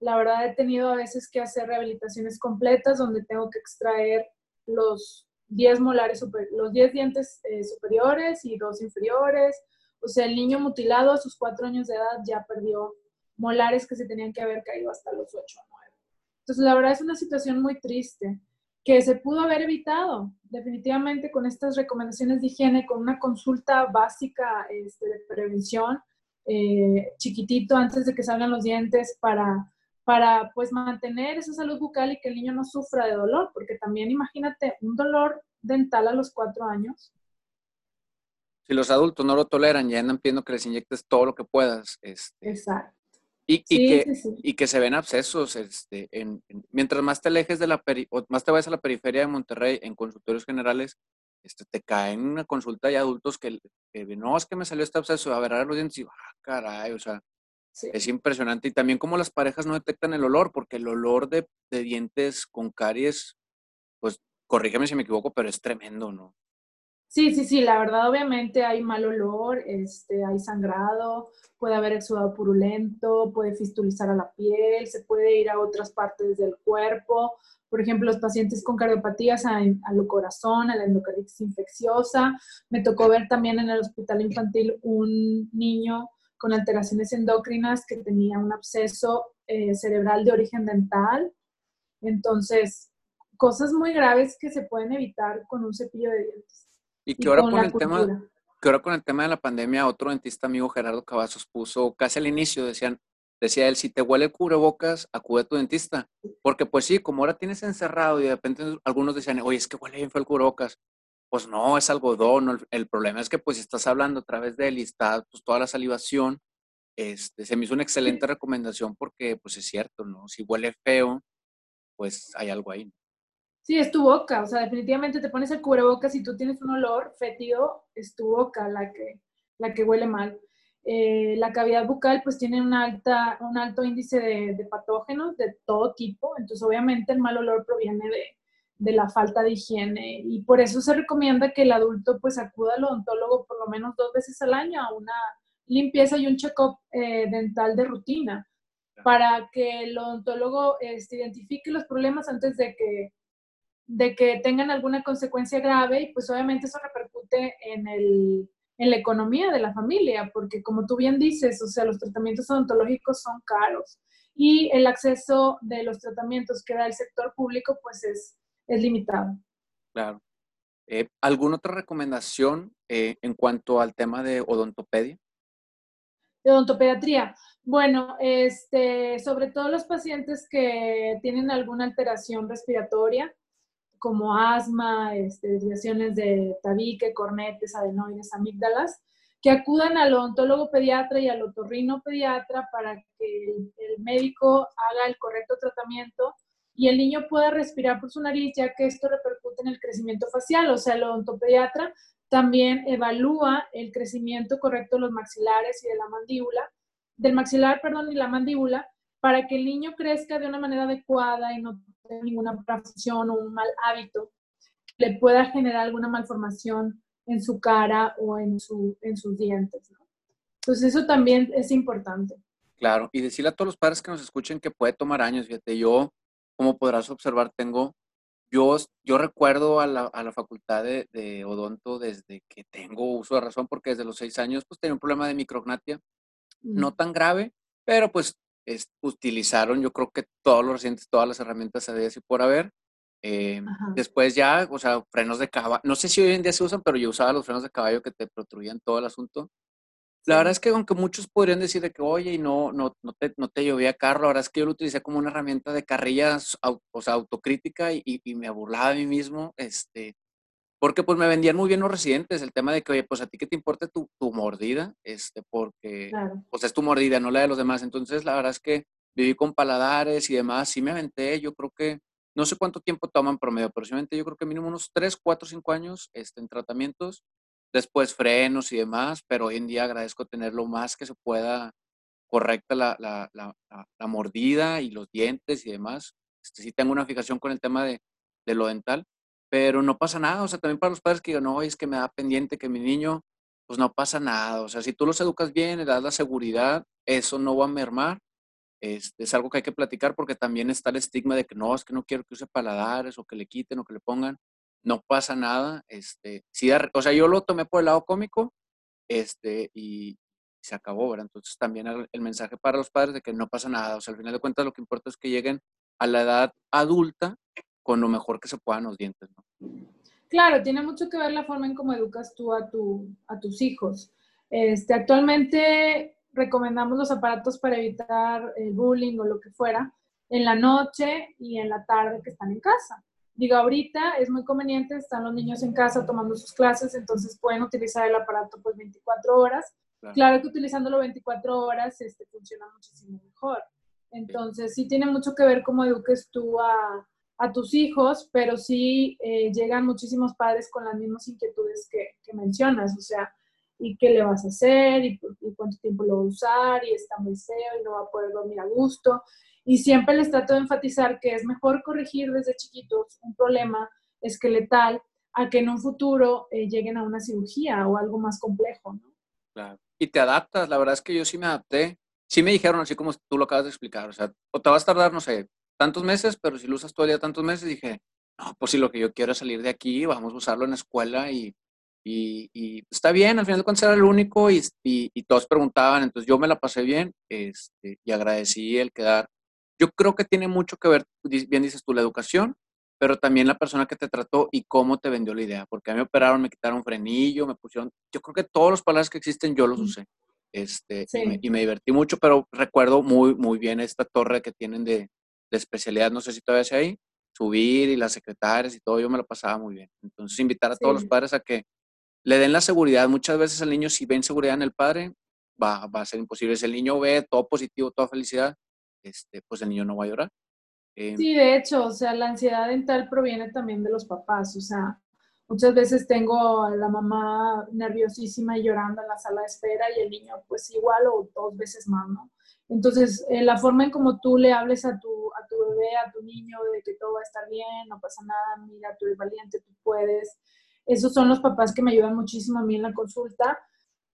La verdad he tenido a veces que hacer rehabilitaciones completas donde tengo que extraer los 10 molares, los 10 dientes eh, superiores y dos inferiores. O sea, el niño mutilado a sus 4 años de edad ya perdió molares que se tenían que haber caído hasta los 8 o 9. Entonces, la verdad es una situación muy triste que se pudo haber evitado definitivamente con estas recomendaciones de higiene, con una consulta básica este, de prevención, eh, chiquitito antes de que salgan los dientes para, para pues mantener esa salud bucal y que el niño no sufra de dolor, porque también imagínate un dolor dental a los cuatro años. Si los adultos no lo toleran, ya andan pidiendo que les inyectes todo lo que puedas. Este, Exacto. Y, que, y que se ven abscesos. Este, en, mientras más te alejes de la peri, o más te vayas a la periferia de Monterrey en consultorios generales, este, te caen una consulta de adultos que, no, es que me salió este absceso, a ver, a los dientes y, ah, caray, o sea, es impresionante. Y también como las parejas no detectan el olor, porque el olor de, de dientes con caries, pues, corrígeme si me equivoco, pero es tremendo, ¿no? Sí, sí, sí, la verdad obviamente hay mal olor, este, hay sangrado, puede haber exudado purulento, puede fistulizar a la piel, se puede ir a otras partes del cuerpo. Por ejemplo, los pacientes con cardiopatías al corazón, a la endocarditis infecciosa. Me tocó ver también en el hospital infantil un niño con alteraciones endocrinas que tenía un absceso eh, cerebral de origen dental. Entonces, cosas muy graves que se pueden evitar con un cepillo de dientes. Y que ahora con, el tema, que ahora con el tema de la pandemia, otro dentista amigo Gerardo Cavazos puso casi al inicio, decían, decía él, si te huele el cubrebocas, acude a tu dentista. Porque pues sí, como ahora tienes encerrado y de repente algunos decían, oye, es que huele bien feo el cubrebocas. Pues no, es algodón. El, problema es que pues estás hablando a través de él y está pues, toda la salivación, este, se me hizo una excelente recomendación porque pues es cierto, ¿no? Si huele feo, pues hay algo ahí. Sí, es tu boca, o sea, definitivamente te pones el cubrebocas y tú tienes un olor fétido, es tu boca la que, la que huele mal. Eh, la cavidad bucal pues tiene un, alta, un alto índice de, patógenos de todo tipo, entonces obviamente el mal olor proviene de, de, la falta de higiene y por eso se recomienda que el adulto pues acuda al odontólogo por lo menos dos veces al año a una limpieza y un check-up eh, dental de rutina para que el odontólogo este, identifique los problemas antes de que de que tengan alguna consecuencia grave y pues obviamente eso repercute en, el, en la economía de la familia, porque como tú bien dices, o sea, los tratamientos odontológicos son caros y el acceso de los tratamientos que da el sector público pues es, es limitado. Claro. Eh, ¿Alguna otra recomendación eh, en cuanto al tema de odontopedia? De odontopediatría. Bueno, este, sobre todo los pacientes que tienen alguna alteración respiratoria, como asma, este, desviaciones de tabique, cornetes, adenoides, amígdalas, que acudan al odontólogo pediatra y al otorrino pediatra para que el, médico haga el correcto tratamiento y el niño pueda respirar por su nariz, ya que esto repercute en el crecimiento facial. O sea, el odontopediatra también evalúa el crecimiento correcto de los maxilares y de la mandíbula, del maxilar, perdón, y la mandíbula, para que el niño crezca de una manera adecuada y no ninguna profesión o un mal hábito le pueda generar alguna malformación en su cara o en, su, en sus dientes. Entonces eso también es importante. Claro, y decirle a todos los padres que nos escuchen que puede tomar años. Fíjate, yo, como podrás observar, tengo, yo, yo recuerdo a la, a la facultad de, de, odonto desde que tengo uso de razón, porque desde los seis años pues tenía un problema de micrognatia, no tan grave, pero pues utilizaron yo creo que todos los recientes, todas las herramientas de y por haber. Eh, después ya, o sea, frenos de caballo, no sé si hoy en día se usan, pero yo usaba los frenos de caballo que te protruían todo el asunto. La verdad es que aunque muchos podrían decir de que, oye, y no, no, no, te, no te llovía carro, la verdad es que yo lo utilicé como una herramienta de carrillas, o sea, autocrítica y, y, me burlaba a mí mismo, este, porque pues me vendían muy bien los residentes el tema de que, oye, pues a ti que te importa tu, tu mordida, este, porque pues es tu mordida, no la de los demás. Entonces, la verdad es que viví con paladares y demás, sí me aventé, yo creo que, no sé cuánto tiempo toman promedio, pero sí me aventé, yo creo que mínimo unos 3, 4, 5 años este, en tratamientos, después frenos y demás, pero hoy en día agradezco tener lo más que se pueda correcta la, la, la, la mordida y los dientes y demás. Este, sí tengo una fijación con el tema de, de lo dental, pero no pasa nada, o sea, también para los padres que digan, no, es que me da pendiente que mi niño, pues no pasa nada, o sea, si tú los educas bien, le das la seguridad, eso no va a mermar, este, es algo que hay que platicar porque también está el estigma de que no, es que no quiero que use paladares o que le quiten o que le pongan, no pasa nada, este, sí, o sea, yo lo tomé por el lado cómico, este, y se acabó, ¿verdad? Entonces también el, el mensaje para los padres de que no pasa nada, o sea, al final de cuentas lo que importa es que lleguen a la edad adulta con lo mejor que se puedan los dientes. ¿no? Claro, tiene mucho que ver la forma en cómo educas tú a, tu, a tus hijos. Este, actualmente recomendamos los aparatos para evitar el bullying o lo que fuera en la noche y en la tarde que están en casa. Digo, ahorita es muy conveniente, están los niños en casa tomando sus clases, entonces pueden utilizar el aparato pues 24 horas. Claro, claro que utilizándolo 24 horas este, funciona muchísimo mejor. Entonces, sí tiene mucho que ver cómo eduques tú a, a tus hijos, pero sí eh, llegan muchísimos padres con las mismas inquietudes que, mencionas, o sea, ¿y qué le vas a hacer? ¿Y, ¿Y, cuánto tiempo lo va a usar? Y está muy feo y no va a poder dormir a gusto. Y siempre les trato de enfatizar que es mejor corregir desde chiquitos un problema esqueletal a que en un futuro eh, lleguen a una cirugía o algo más complejo, ¿no? Claro. Y te adaptas, la verdad es que yo sí me adapté. Sí me dijeron, así como tú lo acabas de explicar, o sea, o te vas a tardar, no sé, tantos meses, pero si lo usas todo el día tantos meses, dije, no, pues si lo que yo quiero es salir de aquí, vamos a usarlo en la escuela y, y, y está bien, al final de cuentas era el único y, y, todos preguntaban, entonces yo me la pasé bien este, y agradecí el quedar. Yo creo que tiene mucho que ver, bien dices tú, la educación, pero también la persona que te trató y cómo te vendió la idea, porque a mí me operaron, me quitaron frenillo, me pusieron, yo creo que todos los palabras que existen yo los usé. Este, sí. y, me, y, me, divertí mucho, pero recuerdo muy, muy bien esta torre que tienen de, de especialidad, no sé si todavía sea ahí, subir y las secretarias y todo, yo me lo pasaba muy bien. Entonces, invitar a sí. todos los padres a que le den la seguridad. Muchas veces el niño, si ve inseguridad en el padre, va, va a ser imposible. Si el niño ve todo positivo, toda felicidad, este, pues el niño no va a llorar. Eh, sí, de hecho, o sea, la ansiedad dental proviene también de los papás. O sea, muchas veces tengo a la mamá nerviosísima y llorando en la sala de espera y el niño pues igual o dos veces más, ¿no? Entonces, eh, la forma en como tú le hables a tu, a tu bebé, a tu niño, de que todo va a estar bien, no pasa nada, mira, tú eres valiente, tú puedes. Esos son los papás que me ayudan muchísimo a mí en la consulta,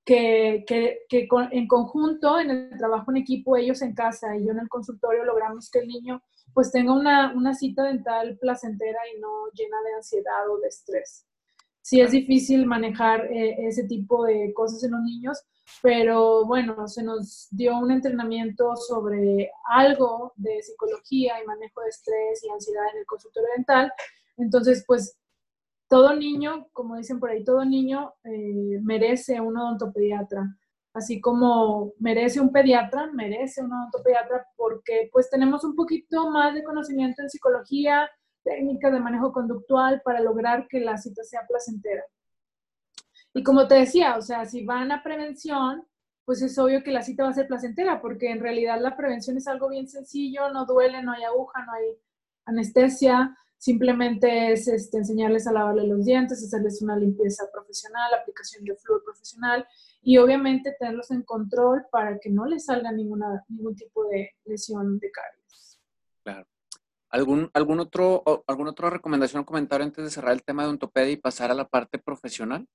que, que, que con, en conjunto, en el trabajo en equipo, ellos en casa y yo en el consultorio, logramos que el niño pues tenga una, una cita dental placentera y no llena de ansiedad o de estrés. Sí es difícil manejar eh, ese tipo de cosas en los niños, pero bueno, se nos dio un entrenamiento sobre algo de psicología y manejo de estrés y ansiedad en el consultorio dental. Entonces, pues todo niño, como dicen por ahí, todo niño eh, merece un odontopediatra. Así como merece un pediatra, merece un odontopediatra porque pues tenemos un poquito más de conocimiento en psicología, técnicas de manejo conductual para lograr que la cita sea placentera. Y como te decía, o sea, si van a prevención, pues es obvio que la cita va a ser placentera, porque en realidad la prevención es algo bien sencillo, no duele, no hay aguja, no hay anestesia, simplemente es este, enseñarles a lavarle los dientes, hacerles una limpieza profesional, aplicación de flúor profesional y obviamente tenerlos en control para que no les salga ningún tipo de lesión de caries. Claro. ¿Algún, algún otro, ¿Alguna otra recomendación o comentario antes de cerrar el tema de ontopedia y pasar a la parte profesional?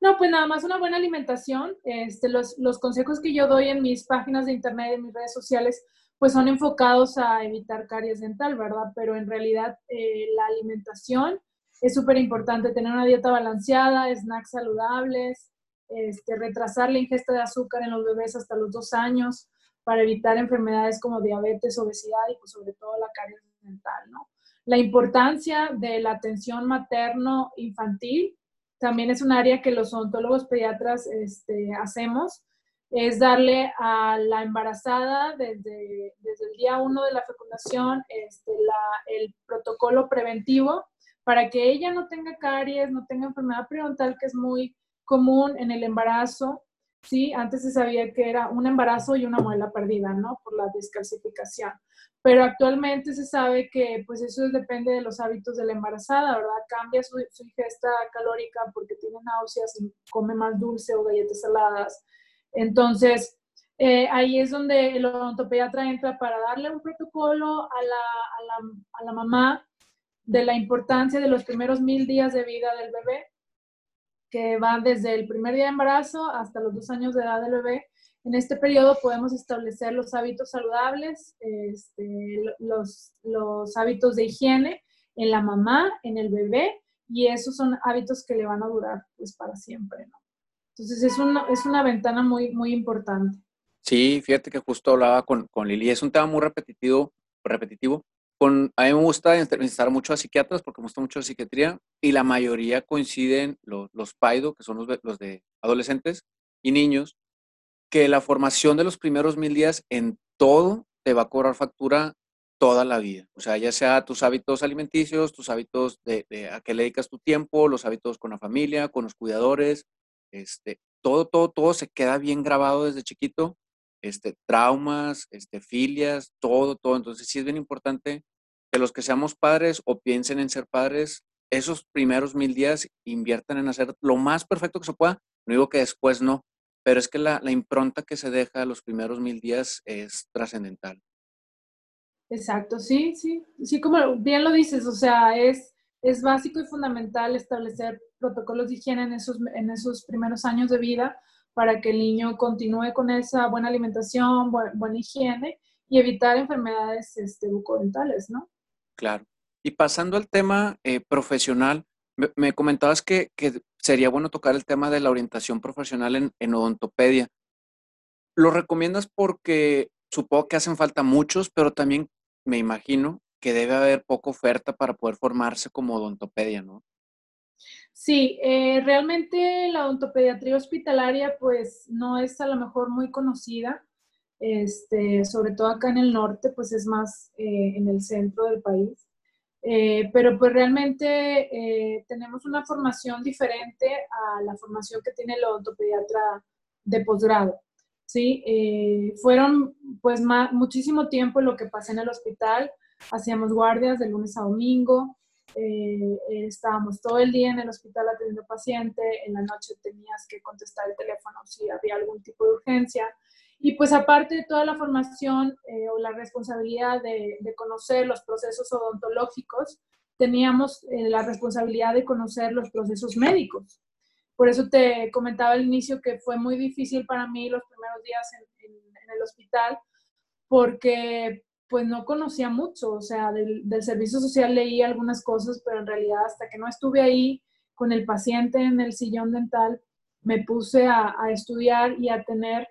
No, pues nada más una buena alimentación. Este, los, los consejos que yo doy en mis páginas de internet, en mis redes sociales, pues son enfocados a evitar caries dental, ¿verdad? Pero en realidad eh, la alimentación es súper importante, tener una dieta balanceada, snacks saludables, este, retrasar la ingesta de azúcar en los bebés hasta los dos años para evitar enfermedades como diabetes, obesidad y pues sobre todo la caries dental, ¿no? La importancia de la atención materno-infantil también es un área que los odontólogos pediatras este, hacemos, es darle a la embarazada desde, desde el día uno de la fecundación este, la, el protocolo preventivo para que ella no tenga caries, no tenga enfermedad periodontal, que es muy común en el embarazo, ¿sí? Antes se sabía que era un embarazo y una muela perdida, ¿no? Por la descalcificación. Pero actualmente se sabe que pues eso depende de los hábitos de la embarazada, ¿verdad? Cambia su, ingesta calórica porque tiene náuseas y come más dulce o galletas saladas. Entonces, eh, ahí es donde el odontopediatra entra para darle un protocolo a la, a, la, a la mamá de la importancia de los primeros mil días de vida del bebé que va desde el primer día de embarazo hasta los dos años de edad del bebé. En este periodo podemos establecer los hábitos saludables, este, los, los hábitos de higiene en la mamá, en el bebé, y esos son hábitos que le van a durar pues para siempre. Entonces es una, es una ventana muy, muy importante. Sí, fíjate que justo hablaba con, con Lili, es un tema muy repetitivo, repetitivo con, a mí me gusta entrevistar mucho a psiquiatras porque me gusta mucho la psiquiatría y la mayoría coinciden, los, los PAIDO, que son los, los de adolescentes y niños, que la formación de los primeros mil días en todo te va a cobrar factura toda la vida. O sea, ya sea tus hábitos alimenticios, tus hábitos de, de, a qué le dedicas tu tiempo, los hábitos con la familia, con los cuidadores, este, todo, todo, todo se queda bien grabado desde chiquito este, traumas, este, filias, todo, todo. Entonces sí es bien importante que los que seamos padres o piensen en ser padres, esos primeros mil días inviertan en hacer lo más perfecto que se pueda. No digo que después no, pero es que la, la impronta que se deja los primeros mil días es trascendental. Exacto, sí, sí, sí, como bien lo dices, o sea, es, es básico y fundamental establecer protocolos de higiene en esos, en esos primeros años de vida, para que el niño continúe con esa buena alimentación, buena higiene y evitar enfermedades este, bucodentales, ¿no? Claro. Y pasando al tema eh, profesional, me, comentabas que, que, sería bueno tocar el tema de la orientación profesional en, en odontopedia. ¿Lo recomiendas porque supongo que hacen falta muchos, pero también me imagino que debe haber poca oferta para poder formarse como odontopedia, ¿no? Sí, eh, realmente la odontopediatría hospitalaria pues no es a lo mejor muy conocida, este, sobre todo acá en el norte, pues es más eh, en el centro del país. Eh, pero pues realmente tenemos una formación diferente a la formación que tiene el odontopediatra de posgrado. ¿sí? fueron pues muchísimo tiempo lo que pasé en el hospital, hacíamos guardias de lunes a domingo, eh, estábamos todo el día en el hospital atendiendo paciente, en la noche tenías que contestar el teléfono si había algún tipo de urgencia. Y pues aparte de toda la formación eh, o la responsabilidad de, conocer los procesos odontológicos, teníamos eh, la responsabilidad de conocer los procesos médicos. Por eso te comentaba al inicio que fue muy difícil para mí los primeros días en el hospital, porque pues no conocía mucho, o sea, del, servicio social leí algunas cosas, pero en realidad hasta que no estuve ahí con el paciente en el sillón dental, me puse a, estudiar y a tener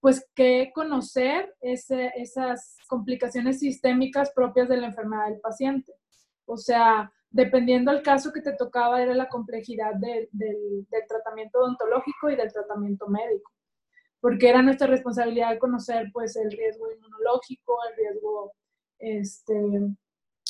pues que conocer esas complicaciones sistémicas propias de la enfermedad del paciente. O sea, dependiendo del caso que te tocaba, era la complejidad del tratamiento odontológico y del tratamiento médico porque era nuestra responsabilidad conocer pues el riesgo inmunológico, el riesgo este,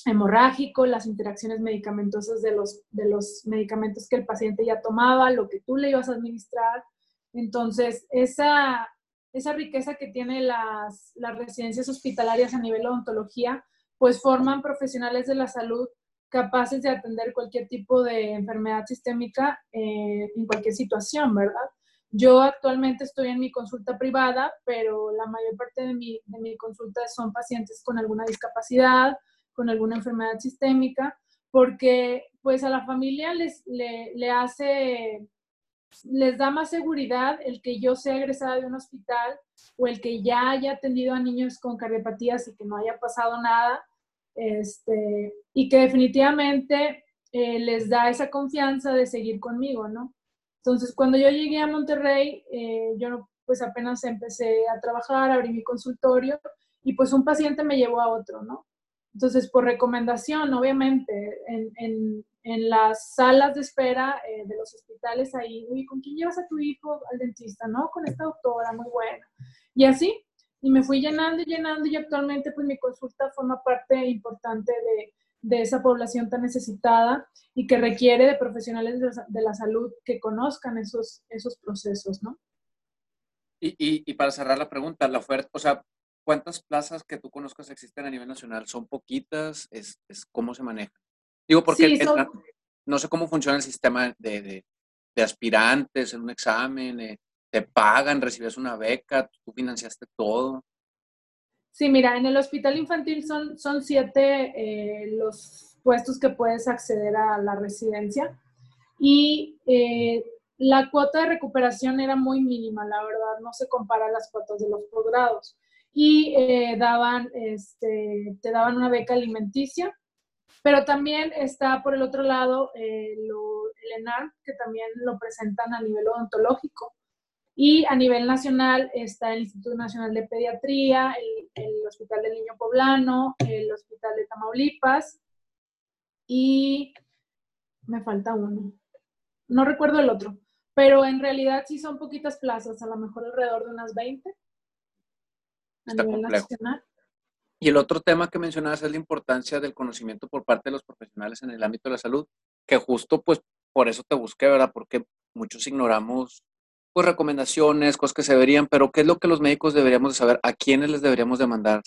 hemorrágico, las interacciones medicamentosas de los, de los medicamentos que el paciente ya tomaba, lo que tú le ibas a administrar. Entonces, esa, esa riqueza que tienen las, las residencias hospitalarias a nivel de odontología, pues forman profesionales de la salud capaces de atender cualquier tipo de enfermedad sistémica eh, en cualquier situación, ¿verdad? Yo actualmente estoy en mi consulta privada, pero la mayor parte de mi, de mi consulta son pacientes con alguna discapacidad, con alguna enfermedad sistémica, porque pues a la familia les, le, hace, les da más seguridad el que yo sea egresada de un hospital o el que ya haya atendido a niños con cardiopatías y que no haya pasado nada, este, y que definitivamente eh, les da esa confianza de seguir conmigo, ¿no? Entonces, cuando yo llegué a Monterrey, eh, yo pues apenas empecé a trabajar, abrí mi consultorio y pues un paciente me llevó a otro, ¿no? Entonces, por recomendación, obviamente, en, en, en las salas de espera eh, de los hospitales ahí, uy, ¿con quién llevas a tu hijo al dentista? No, con esta doctora, muy buena. Y así, y me fui llenando y llenando y actualmente pues mi consulta forma parte importante de, de esa población tan necesitada y que requiere de profesionales de la salud que conozcan esos, esos procesos, ¿no? Y, y, y, para cerrar la pregunta, la oferta, o sea, ¿cuántas plazas que tú conozcas existen a nivel nacional? ¿Son poquitas? ¿Es, es cómo se maneja? Digo, porque no sé cómo funciona el sistema de, de, de aspirantes en un examen, eh, te pagan, recibes una beca, tú financiaste todo. Sí, mira, en el hospital infantil son, son siete eh, los puestos que puedes acceder a la residencia y eh, la cuota de recuperación era muy mínima, la verdad, no se compara a las cuotas de los posgrados. Y eh, daban, este, te daban una beca alimenticia, pero también está por el otro lado el ENAR, que también lo presentan a nivel odontológico. Y a nivel nacional está el Instituto Nacional de Pediatría, el, el, Hospital del Niño Poblano, el Hospital de Tamaulipas y me falta uno. No recuerdo el otro, pero en realidad sí son poquitas plazas, a lo mejor alrededor de unas 20 a nivel nacional. Y el otro tema que mencionabas es la importancia del conocimiento por parte de los profesionales en el ámbito de la salud, que justo pues por eso te busqué, ¿verdad? Porque muchos ignoramos pues recomendaciones, cosas que se deberían, pero ¿qué es lo que los médicos deberíamos de saber? ¿A quiénes les deberíamos de mandar?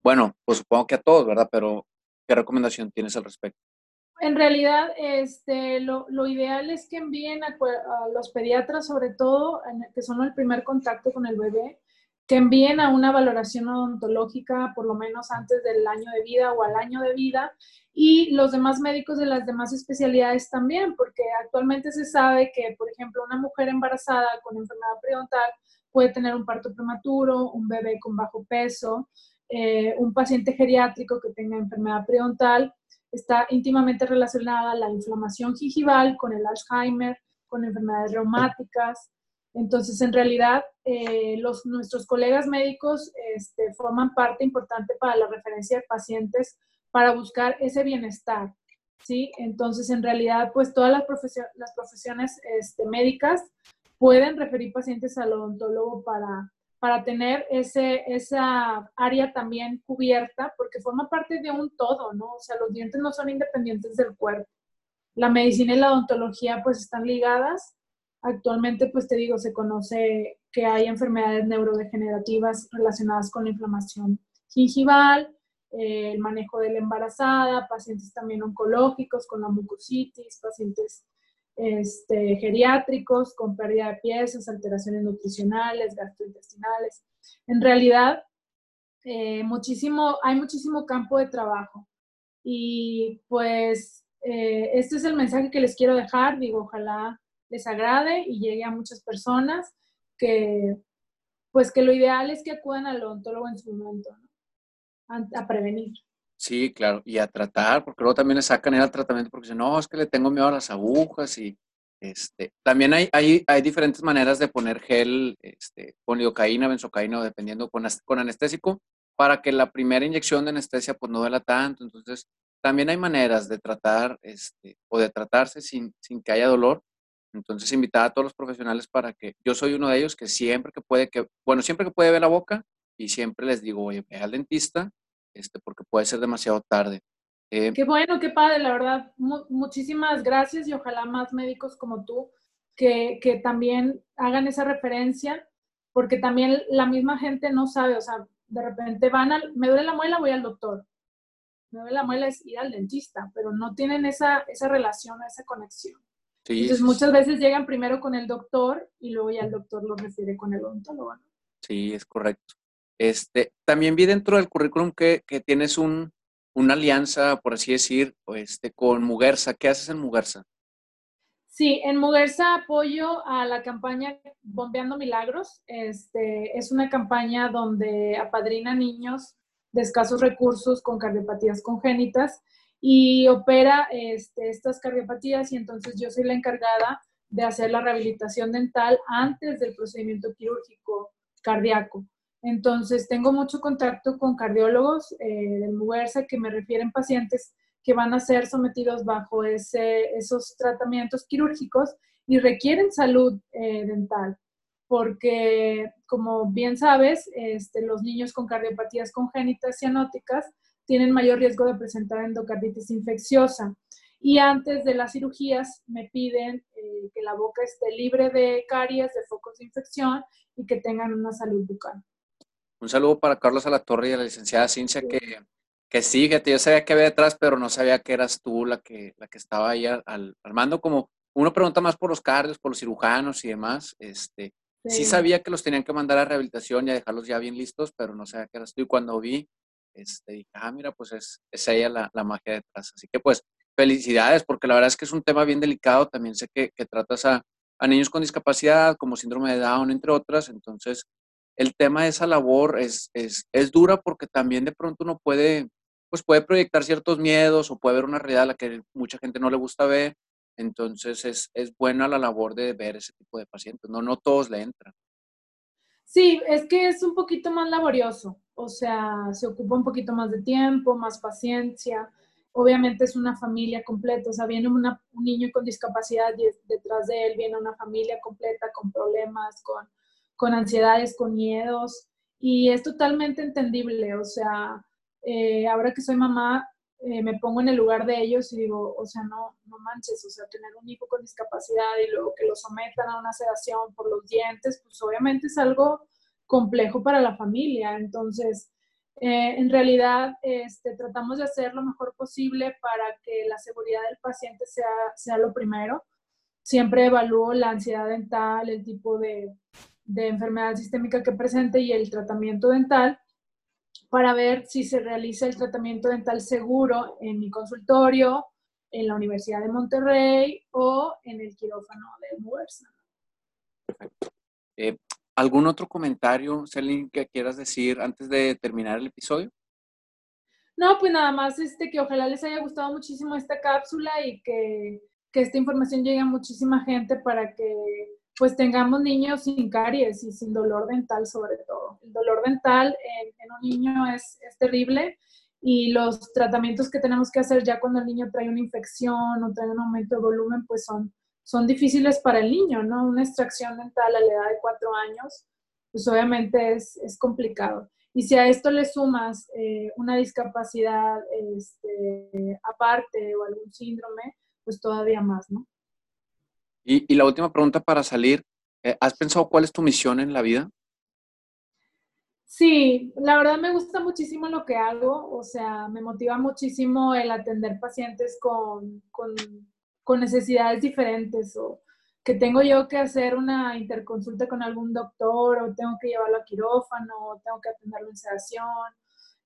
Bueno, pues supongo que a todos, ¿verdad? Pero ¿qué recomendación tienes al respecto? En realidad, este, lo, lo ideal es que envíen a, a, los pediatras, sobre todo, que son el primer contacto con el bebé, que envíen a una valoración odontológica por lo menos antes del año de vida o al año de vida y los demás médicos de las demás especialidades también, porque actualmente se sabe que, por ejemplo, una mujer embarazada con enfermedad periodontal puede tener un parto prematuro, un bebé con bajo peso, eh, un paciente geriátrico que tenga enfermedad periodontal, está íntimamente relacionada la inflamación gingival con el Alzheimer, con enfermedades reumáticas, entonces, en realidad, eh, los, nuestros colegas médicos este, forman parte importante para la referencia de pacientes para buscar ese bienestar, ¿sí? Entonces, en realidad, pues todas las, las profesiones este, médicas pueden referir pacientes al odontólogo para, para tener ese, esa área también cubierta, porque forma parte de un todo, ¿no? O sea, los dientes no son independientes del cuerpo. La medicina y la odontología pues están ligadas Actualmente, pues te digo, se conoce que hay enfermedades neurodegenerativas relacionadas con la inflamación gingival, eh, el manejo de la embarazada, pacientes también oncológicos con la mucositis, pacientes este, geriátricos con pérdida de piezas, alteraciones nutricionales, gastrointestinales. En realidad, eh, muchísimo, hay muchísimo campo de trabajo. Y pues eh, este es el mensaje que les quiero dejar. Digo, ojalá les agrade y llegue a muchas personas que, pues que lo ideal es que acudan al odontólogo en su momento, ¿no? a, prevenir. Sí, claro, y a tratar, porque luego también le sacan el tratamiento porque dicen, no, es que le tengo miedo a las agujas y este, también hay, hay, hay diferentes maneras de poner gel este, con lidocaína, benzocaína dependiendo con, con anestésico para que la primera inyección de anestesia pues no duela tanto. Entonces, también hay maneras de tratar este, o de tratarse sin, sin que haya dolor entonces, invitar a todos los profesionales para que yo soy uno de ellos que siempre que puede, que, bueno, siempre que puede ver la boca y siempre les digo, oye, ve al dentista, este, porque puede ser demasiado tarde. Eh, qué bueno, qué padre, la verdad. muchísimas gracias y ojalá más médicos como tú que, que también hagan esa referencia, porque también la misma gente no sabe, o sea, de repente van al, me duele la muela, voy al doctor. Me duele la muela es ir al dentista, pero no tienen esa, esa relación, esa conexión. Entonces muchas veces llegan primero con el doctor y luego ya el doctor lo refiere con el odontólogo. Sí, es correcto. Este, también vi dentro del currículum que, que tienes un, una alianza, por así decir, este, con Mugersa. ¿Qué haces en Mugersa? Sí, en Mugersa apoyo a la campaña Bombeando Milagros. Este, es una campaña donde apadrina niños de escasos recursos con cardiopatías congénitas y opera este, estas cardiopatías y entonces yo soy la encargada de hacer la rehabilitación dental antes del procedimiento quirúrgico cardíaco. Entonces tengo mucho contacto con cardiólogos eh, del MUERSA que me refieren pacientes que van a ser sometidos bajo ese, esos tratamientos quirúrgicos y requieren salud eh, dental, porque como bien sabes, este, los niños con cardiopatías congénitas cianóticas tienen mayor riesgo de presentar endocarditis infecciosa. Y antes de las cirugías me piden eh, que la boca esté libre de caries, de focos de infección y que tengan una salud bucal. Un saludo para Carlos Alatorre y a la licenciada Cincia que, que sí, yo sabía que había detrás, pero no sabía que eras tú la que, la que estaba ahí al, mando. Como uno pregunta más por los cardios, por los cirujanos y demás, este, sí. sabía que los tenían que mandar a rehabilitación y a dejarlos ya bien listos, pero no sabía que eras tú. Y cuando vi, este, dije, ah, mira, pues es, es ella la, la magia detrás. Así que pues felicidades, porque la verdad es que es un tema bien delicado. También sé que, que tratas a, a, niños con discapacidad, como síndrome de Down, entre otras. Entonces, el tema de esa labor es, es, es, dura porque también de pronto uno puede, pues puede proyectar ciertos miedos o puede ver una realidad a la que mucha gente no le gusta ver. Entonces, es, es buena la labor de ver ese tipo de pacientes. No, no todos le entran. Sí, es que es un poquito más laborioso, o sea, se ocupa un poquito más de tiempo, más paciencia. Obviamente es una familia completa, o sea, viene un niño con discapacidad y detrás de él viene una familia completa con problemas, con, con ansiedades, con miedos, y es totalmente entendible, o sea, eh, ahora que soy mamá, eh, me pongo en el lugar de ellos y digo, o sea, no, no manches, o sea, tener un hijo con discapacidad y luego que lo sometan a una sedación por los dientes, pues obviamente es algo complejo para la familia, entonces eh, en realidad, este, tratamos de hacer lo mejor posible para que la seguridad del paciente sea, sea lo primero. Siempre evalúo la ansiedad dental, el tipo de, enfermedad sistémica que presente y el tratamiento dental para ver si se realiza el tratamiento dental seguro en mi consultorio, en la Universidad de Monterrey o en el quirófano de Muerza. Eh, ¿Algún otro comentario, Celine, que quieras decir antes de terminar el episodio? No, pues nada más este, que ojalá les haya gustado muchísimo esta cápsula y que, que esta información llegue a muchísima gente para que pues tengamos niños sin caries y sin dolor dental sobre todo. El dolor dental en, en un niño es, es, terrible y los tratamientos que tenemos que hacer ya cuando el niño trae una infección o trae un aumento de volumen pues son son difíciles para el niño, ¿no? Una extracción dental a la edad de cuatro años, pues obviamente es, es complicado. Y si a esto le sumas eh, una discapacidad este, aparte o algún síndrome, pues todavía más, ¿no? Y, y la última pregunta para salir, eh, ¿has pensado cuál es tu misión en la vida? Sí, la verdad me gusta muchísimo lo que hago, o sea, me motiva muchísimo el atender pacientes con, con con necesidades diferentes o que tengo yo que hacer una interconsulta con algún doctor o tengo que llevarlo a quirófano o tengo que atenderlo en sedación.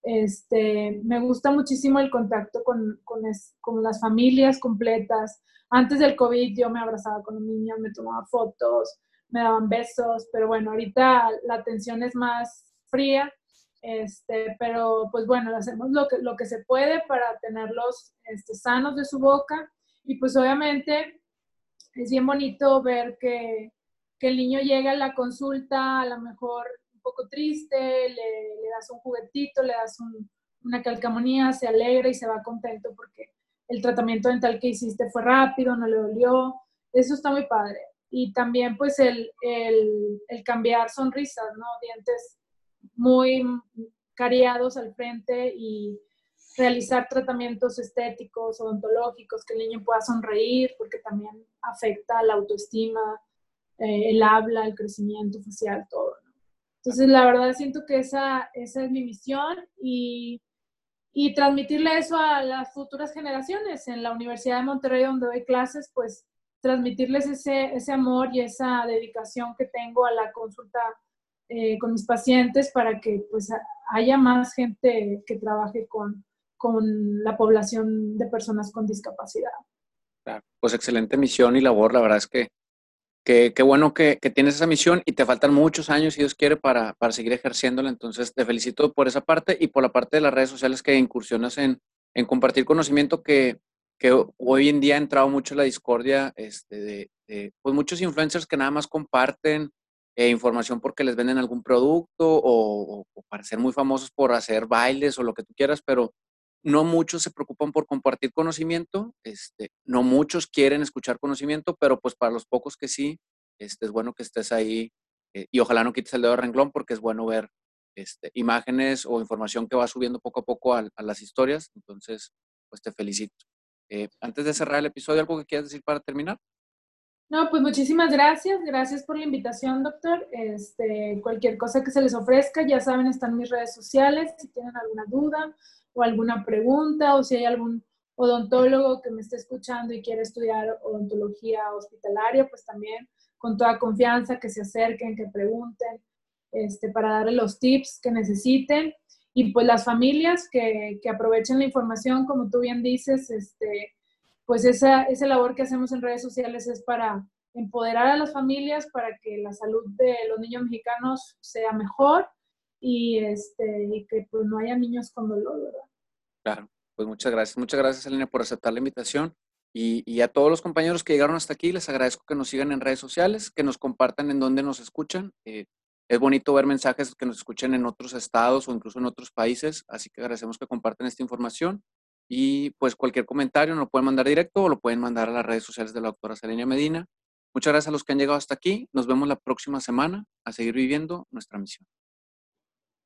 Este, me gusta muchísimo el contacto con, con, con, las familias completas. Antes del COVID yo me abrazaba con los niños, me tomaba fotos, me daban besos, pero bueno, ahorita la atención es más fría, este, pero pues bueno, hacemos lo que, lo que se puede para tenerlos este, sanos de su boca y pues obviamente es bien bonito ver que, que el niño llega a la consulta a lo mejor un poco triste, le, le das un juguetito, le das una calcamonía, se alegra y se va contento porque el tratamiento dental que hiciste fue rápido, no le dolió. Eso está muy padre. Y también pues el, el, el cambiar sonrisas, ¿no? Dientes muy cariados al frente y realizar tratamientos estéticos, odontológicos, que el niño pueda sonreír, porque también afecta la autoestima, eh, el habla, el crecimiento facial, todo. Entonces, la verdad siento que esa, esa es mi misión y, y transmitirle eso a las futuras generaciones. En la Universidad de Monterrey, donde doy clases, pues transmitirles ese, ese amor y esa dedicación que tengo a la consulta eh, con mis pacientes para que pues haya más gente que trabaje con, con la población de personas con discapacidad. pues excelente misión y labor, la verdad es que qué bueno que, que, tienes esa misión y te faltan muchos años, si Dios quiere, para, para, seguir ejerciéndola. Entonces, te felicito por esa parte y por la parte de las redes sociales que incursionas en, en compartir conocimiento que, que, hoy en día ha entrado mucho la discordia este, de, pues muchos influencers que nada más comparten eh, información porque les venden algún producto o, o, para ser muy famosos por hacer bailes o lo que tú quieras, pero no muchos se preocupan por compartir conocimiento, este, no muchos quieren escuchar conocimiento, pero pues para los pocos que sí, este, es bueno que estés ahí eh, y ojalá no quites el dedo de renglón porque es bueno ver este, imágenes o información que va subiendo poco a poco a, las historias. Entonces, pues te felicito. Eh, antes de cerrar el episodio, ¿algo que quieras decir para terminar? No, pues muchísimas gracias. Gracias por la invitación, doctor. Este, cualquier cosa que se les ofrezca, ya saben, están mis redes sociales. Si tienen alguna duda o alguna pregunta o si hay algún odontólogo que me esté escuchando y quiere estudiar odontología hospitalaria, pues también con toda confianza que se acerquen, que pregunten, este, para darle los tips que necesiten. Y pues las familias que, que aprovechen la información, como tú bien dices, este, pues esa, esa labor que hacemos en redes sociales es para empoderar a las familias para que la salud de los niños mexicanos sea mejor y, este, que pues no haya niños con dolor, ¿verdad? Claro, pues muchas gracias. Muchas gracias, Elena, por aceptar la invitación. Y, y, a todos los compañeros que llegaron hasta aquí, les agradezco que nos sigan en redes sociales, que nos compartan en dónde nos escuchan. Eh, es bonito ver mensajes que nos escuchen en otros estados o incluso en otros países, así que agradecemos que compartan esta información. Y pues cualquier comentario nos lo pueden mandar directo o lo pueden mandar a las redes sociales de la doctora Selenia Medina. Muchas gracias a los que han llegado hasta aquí. Nos vemos la próxima semana a seguir viviendo nuestra misión.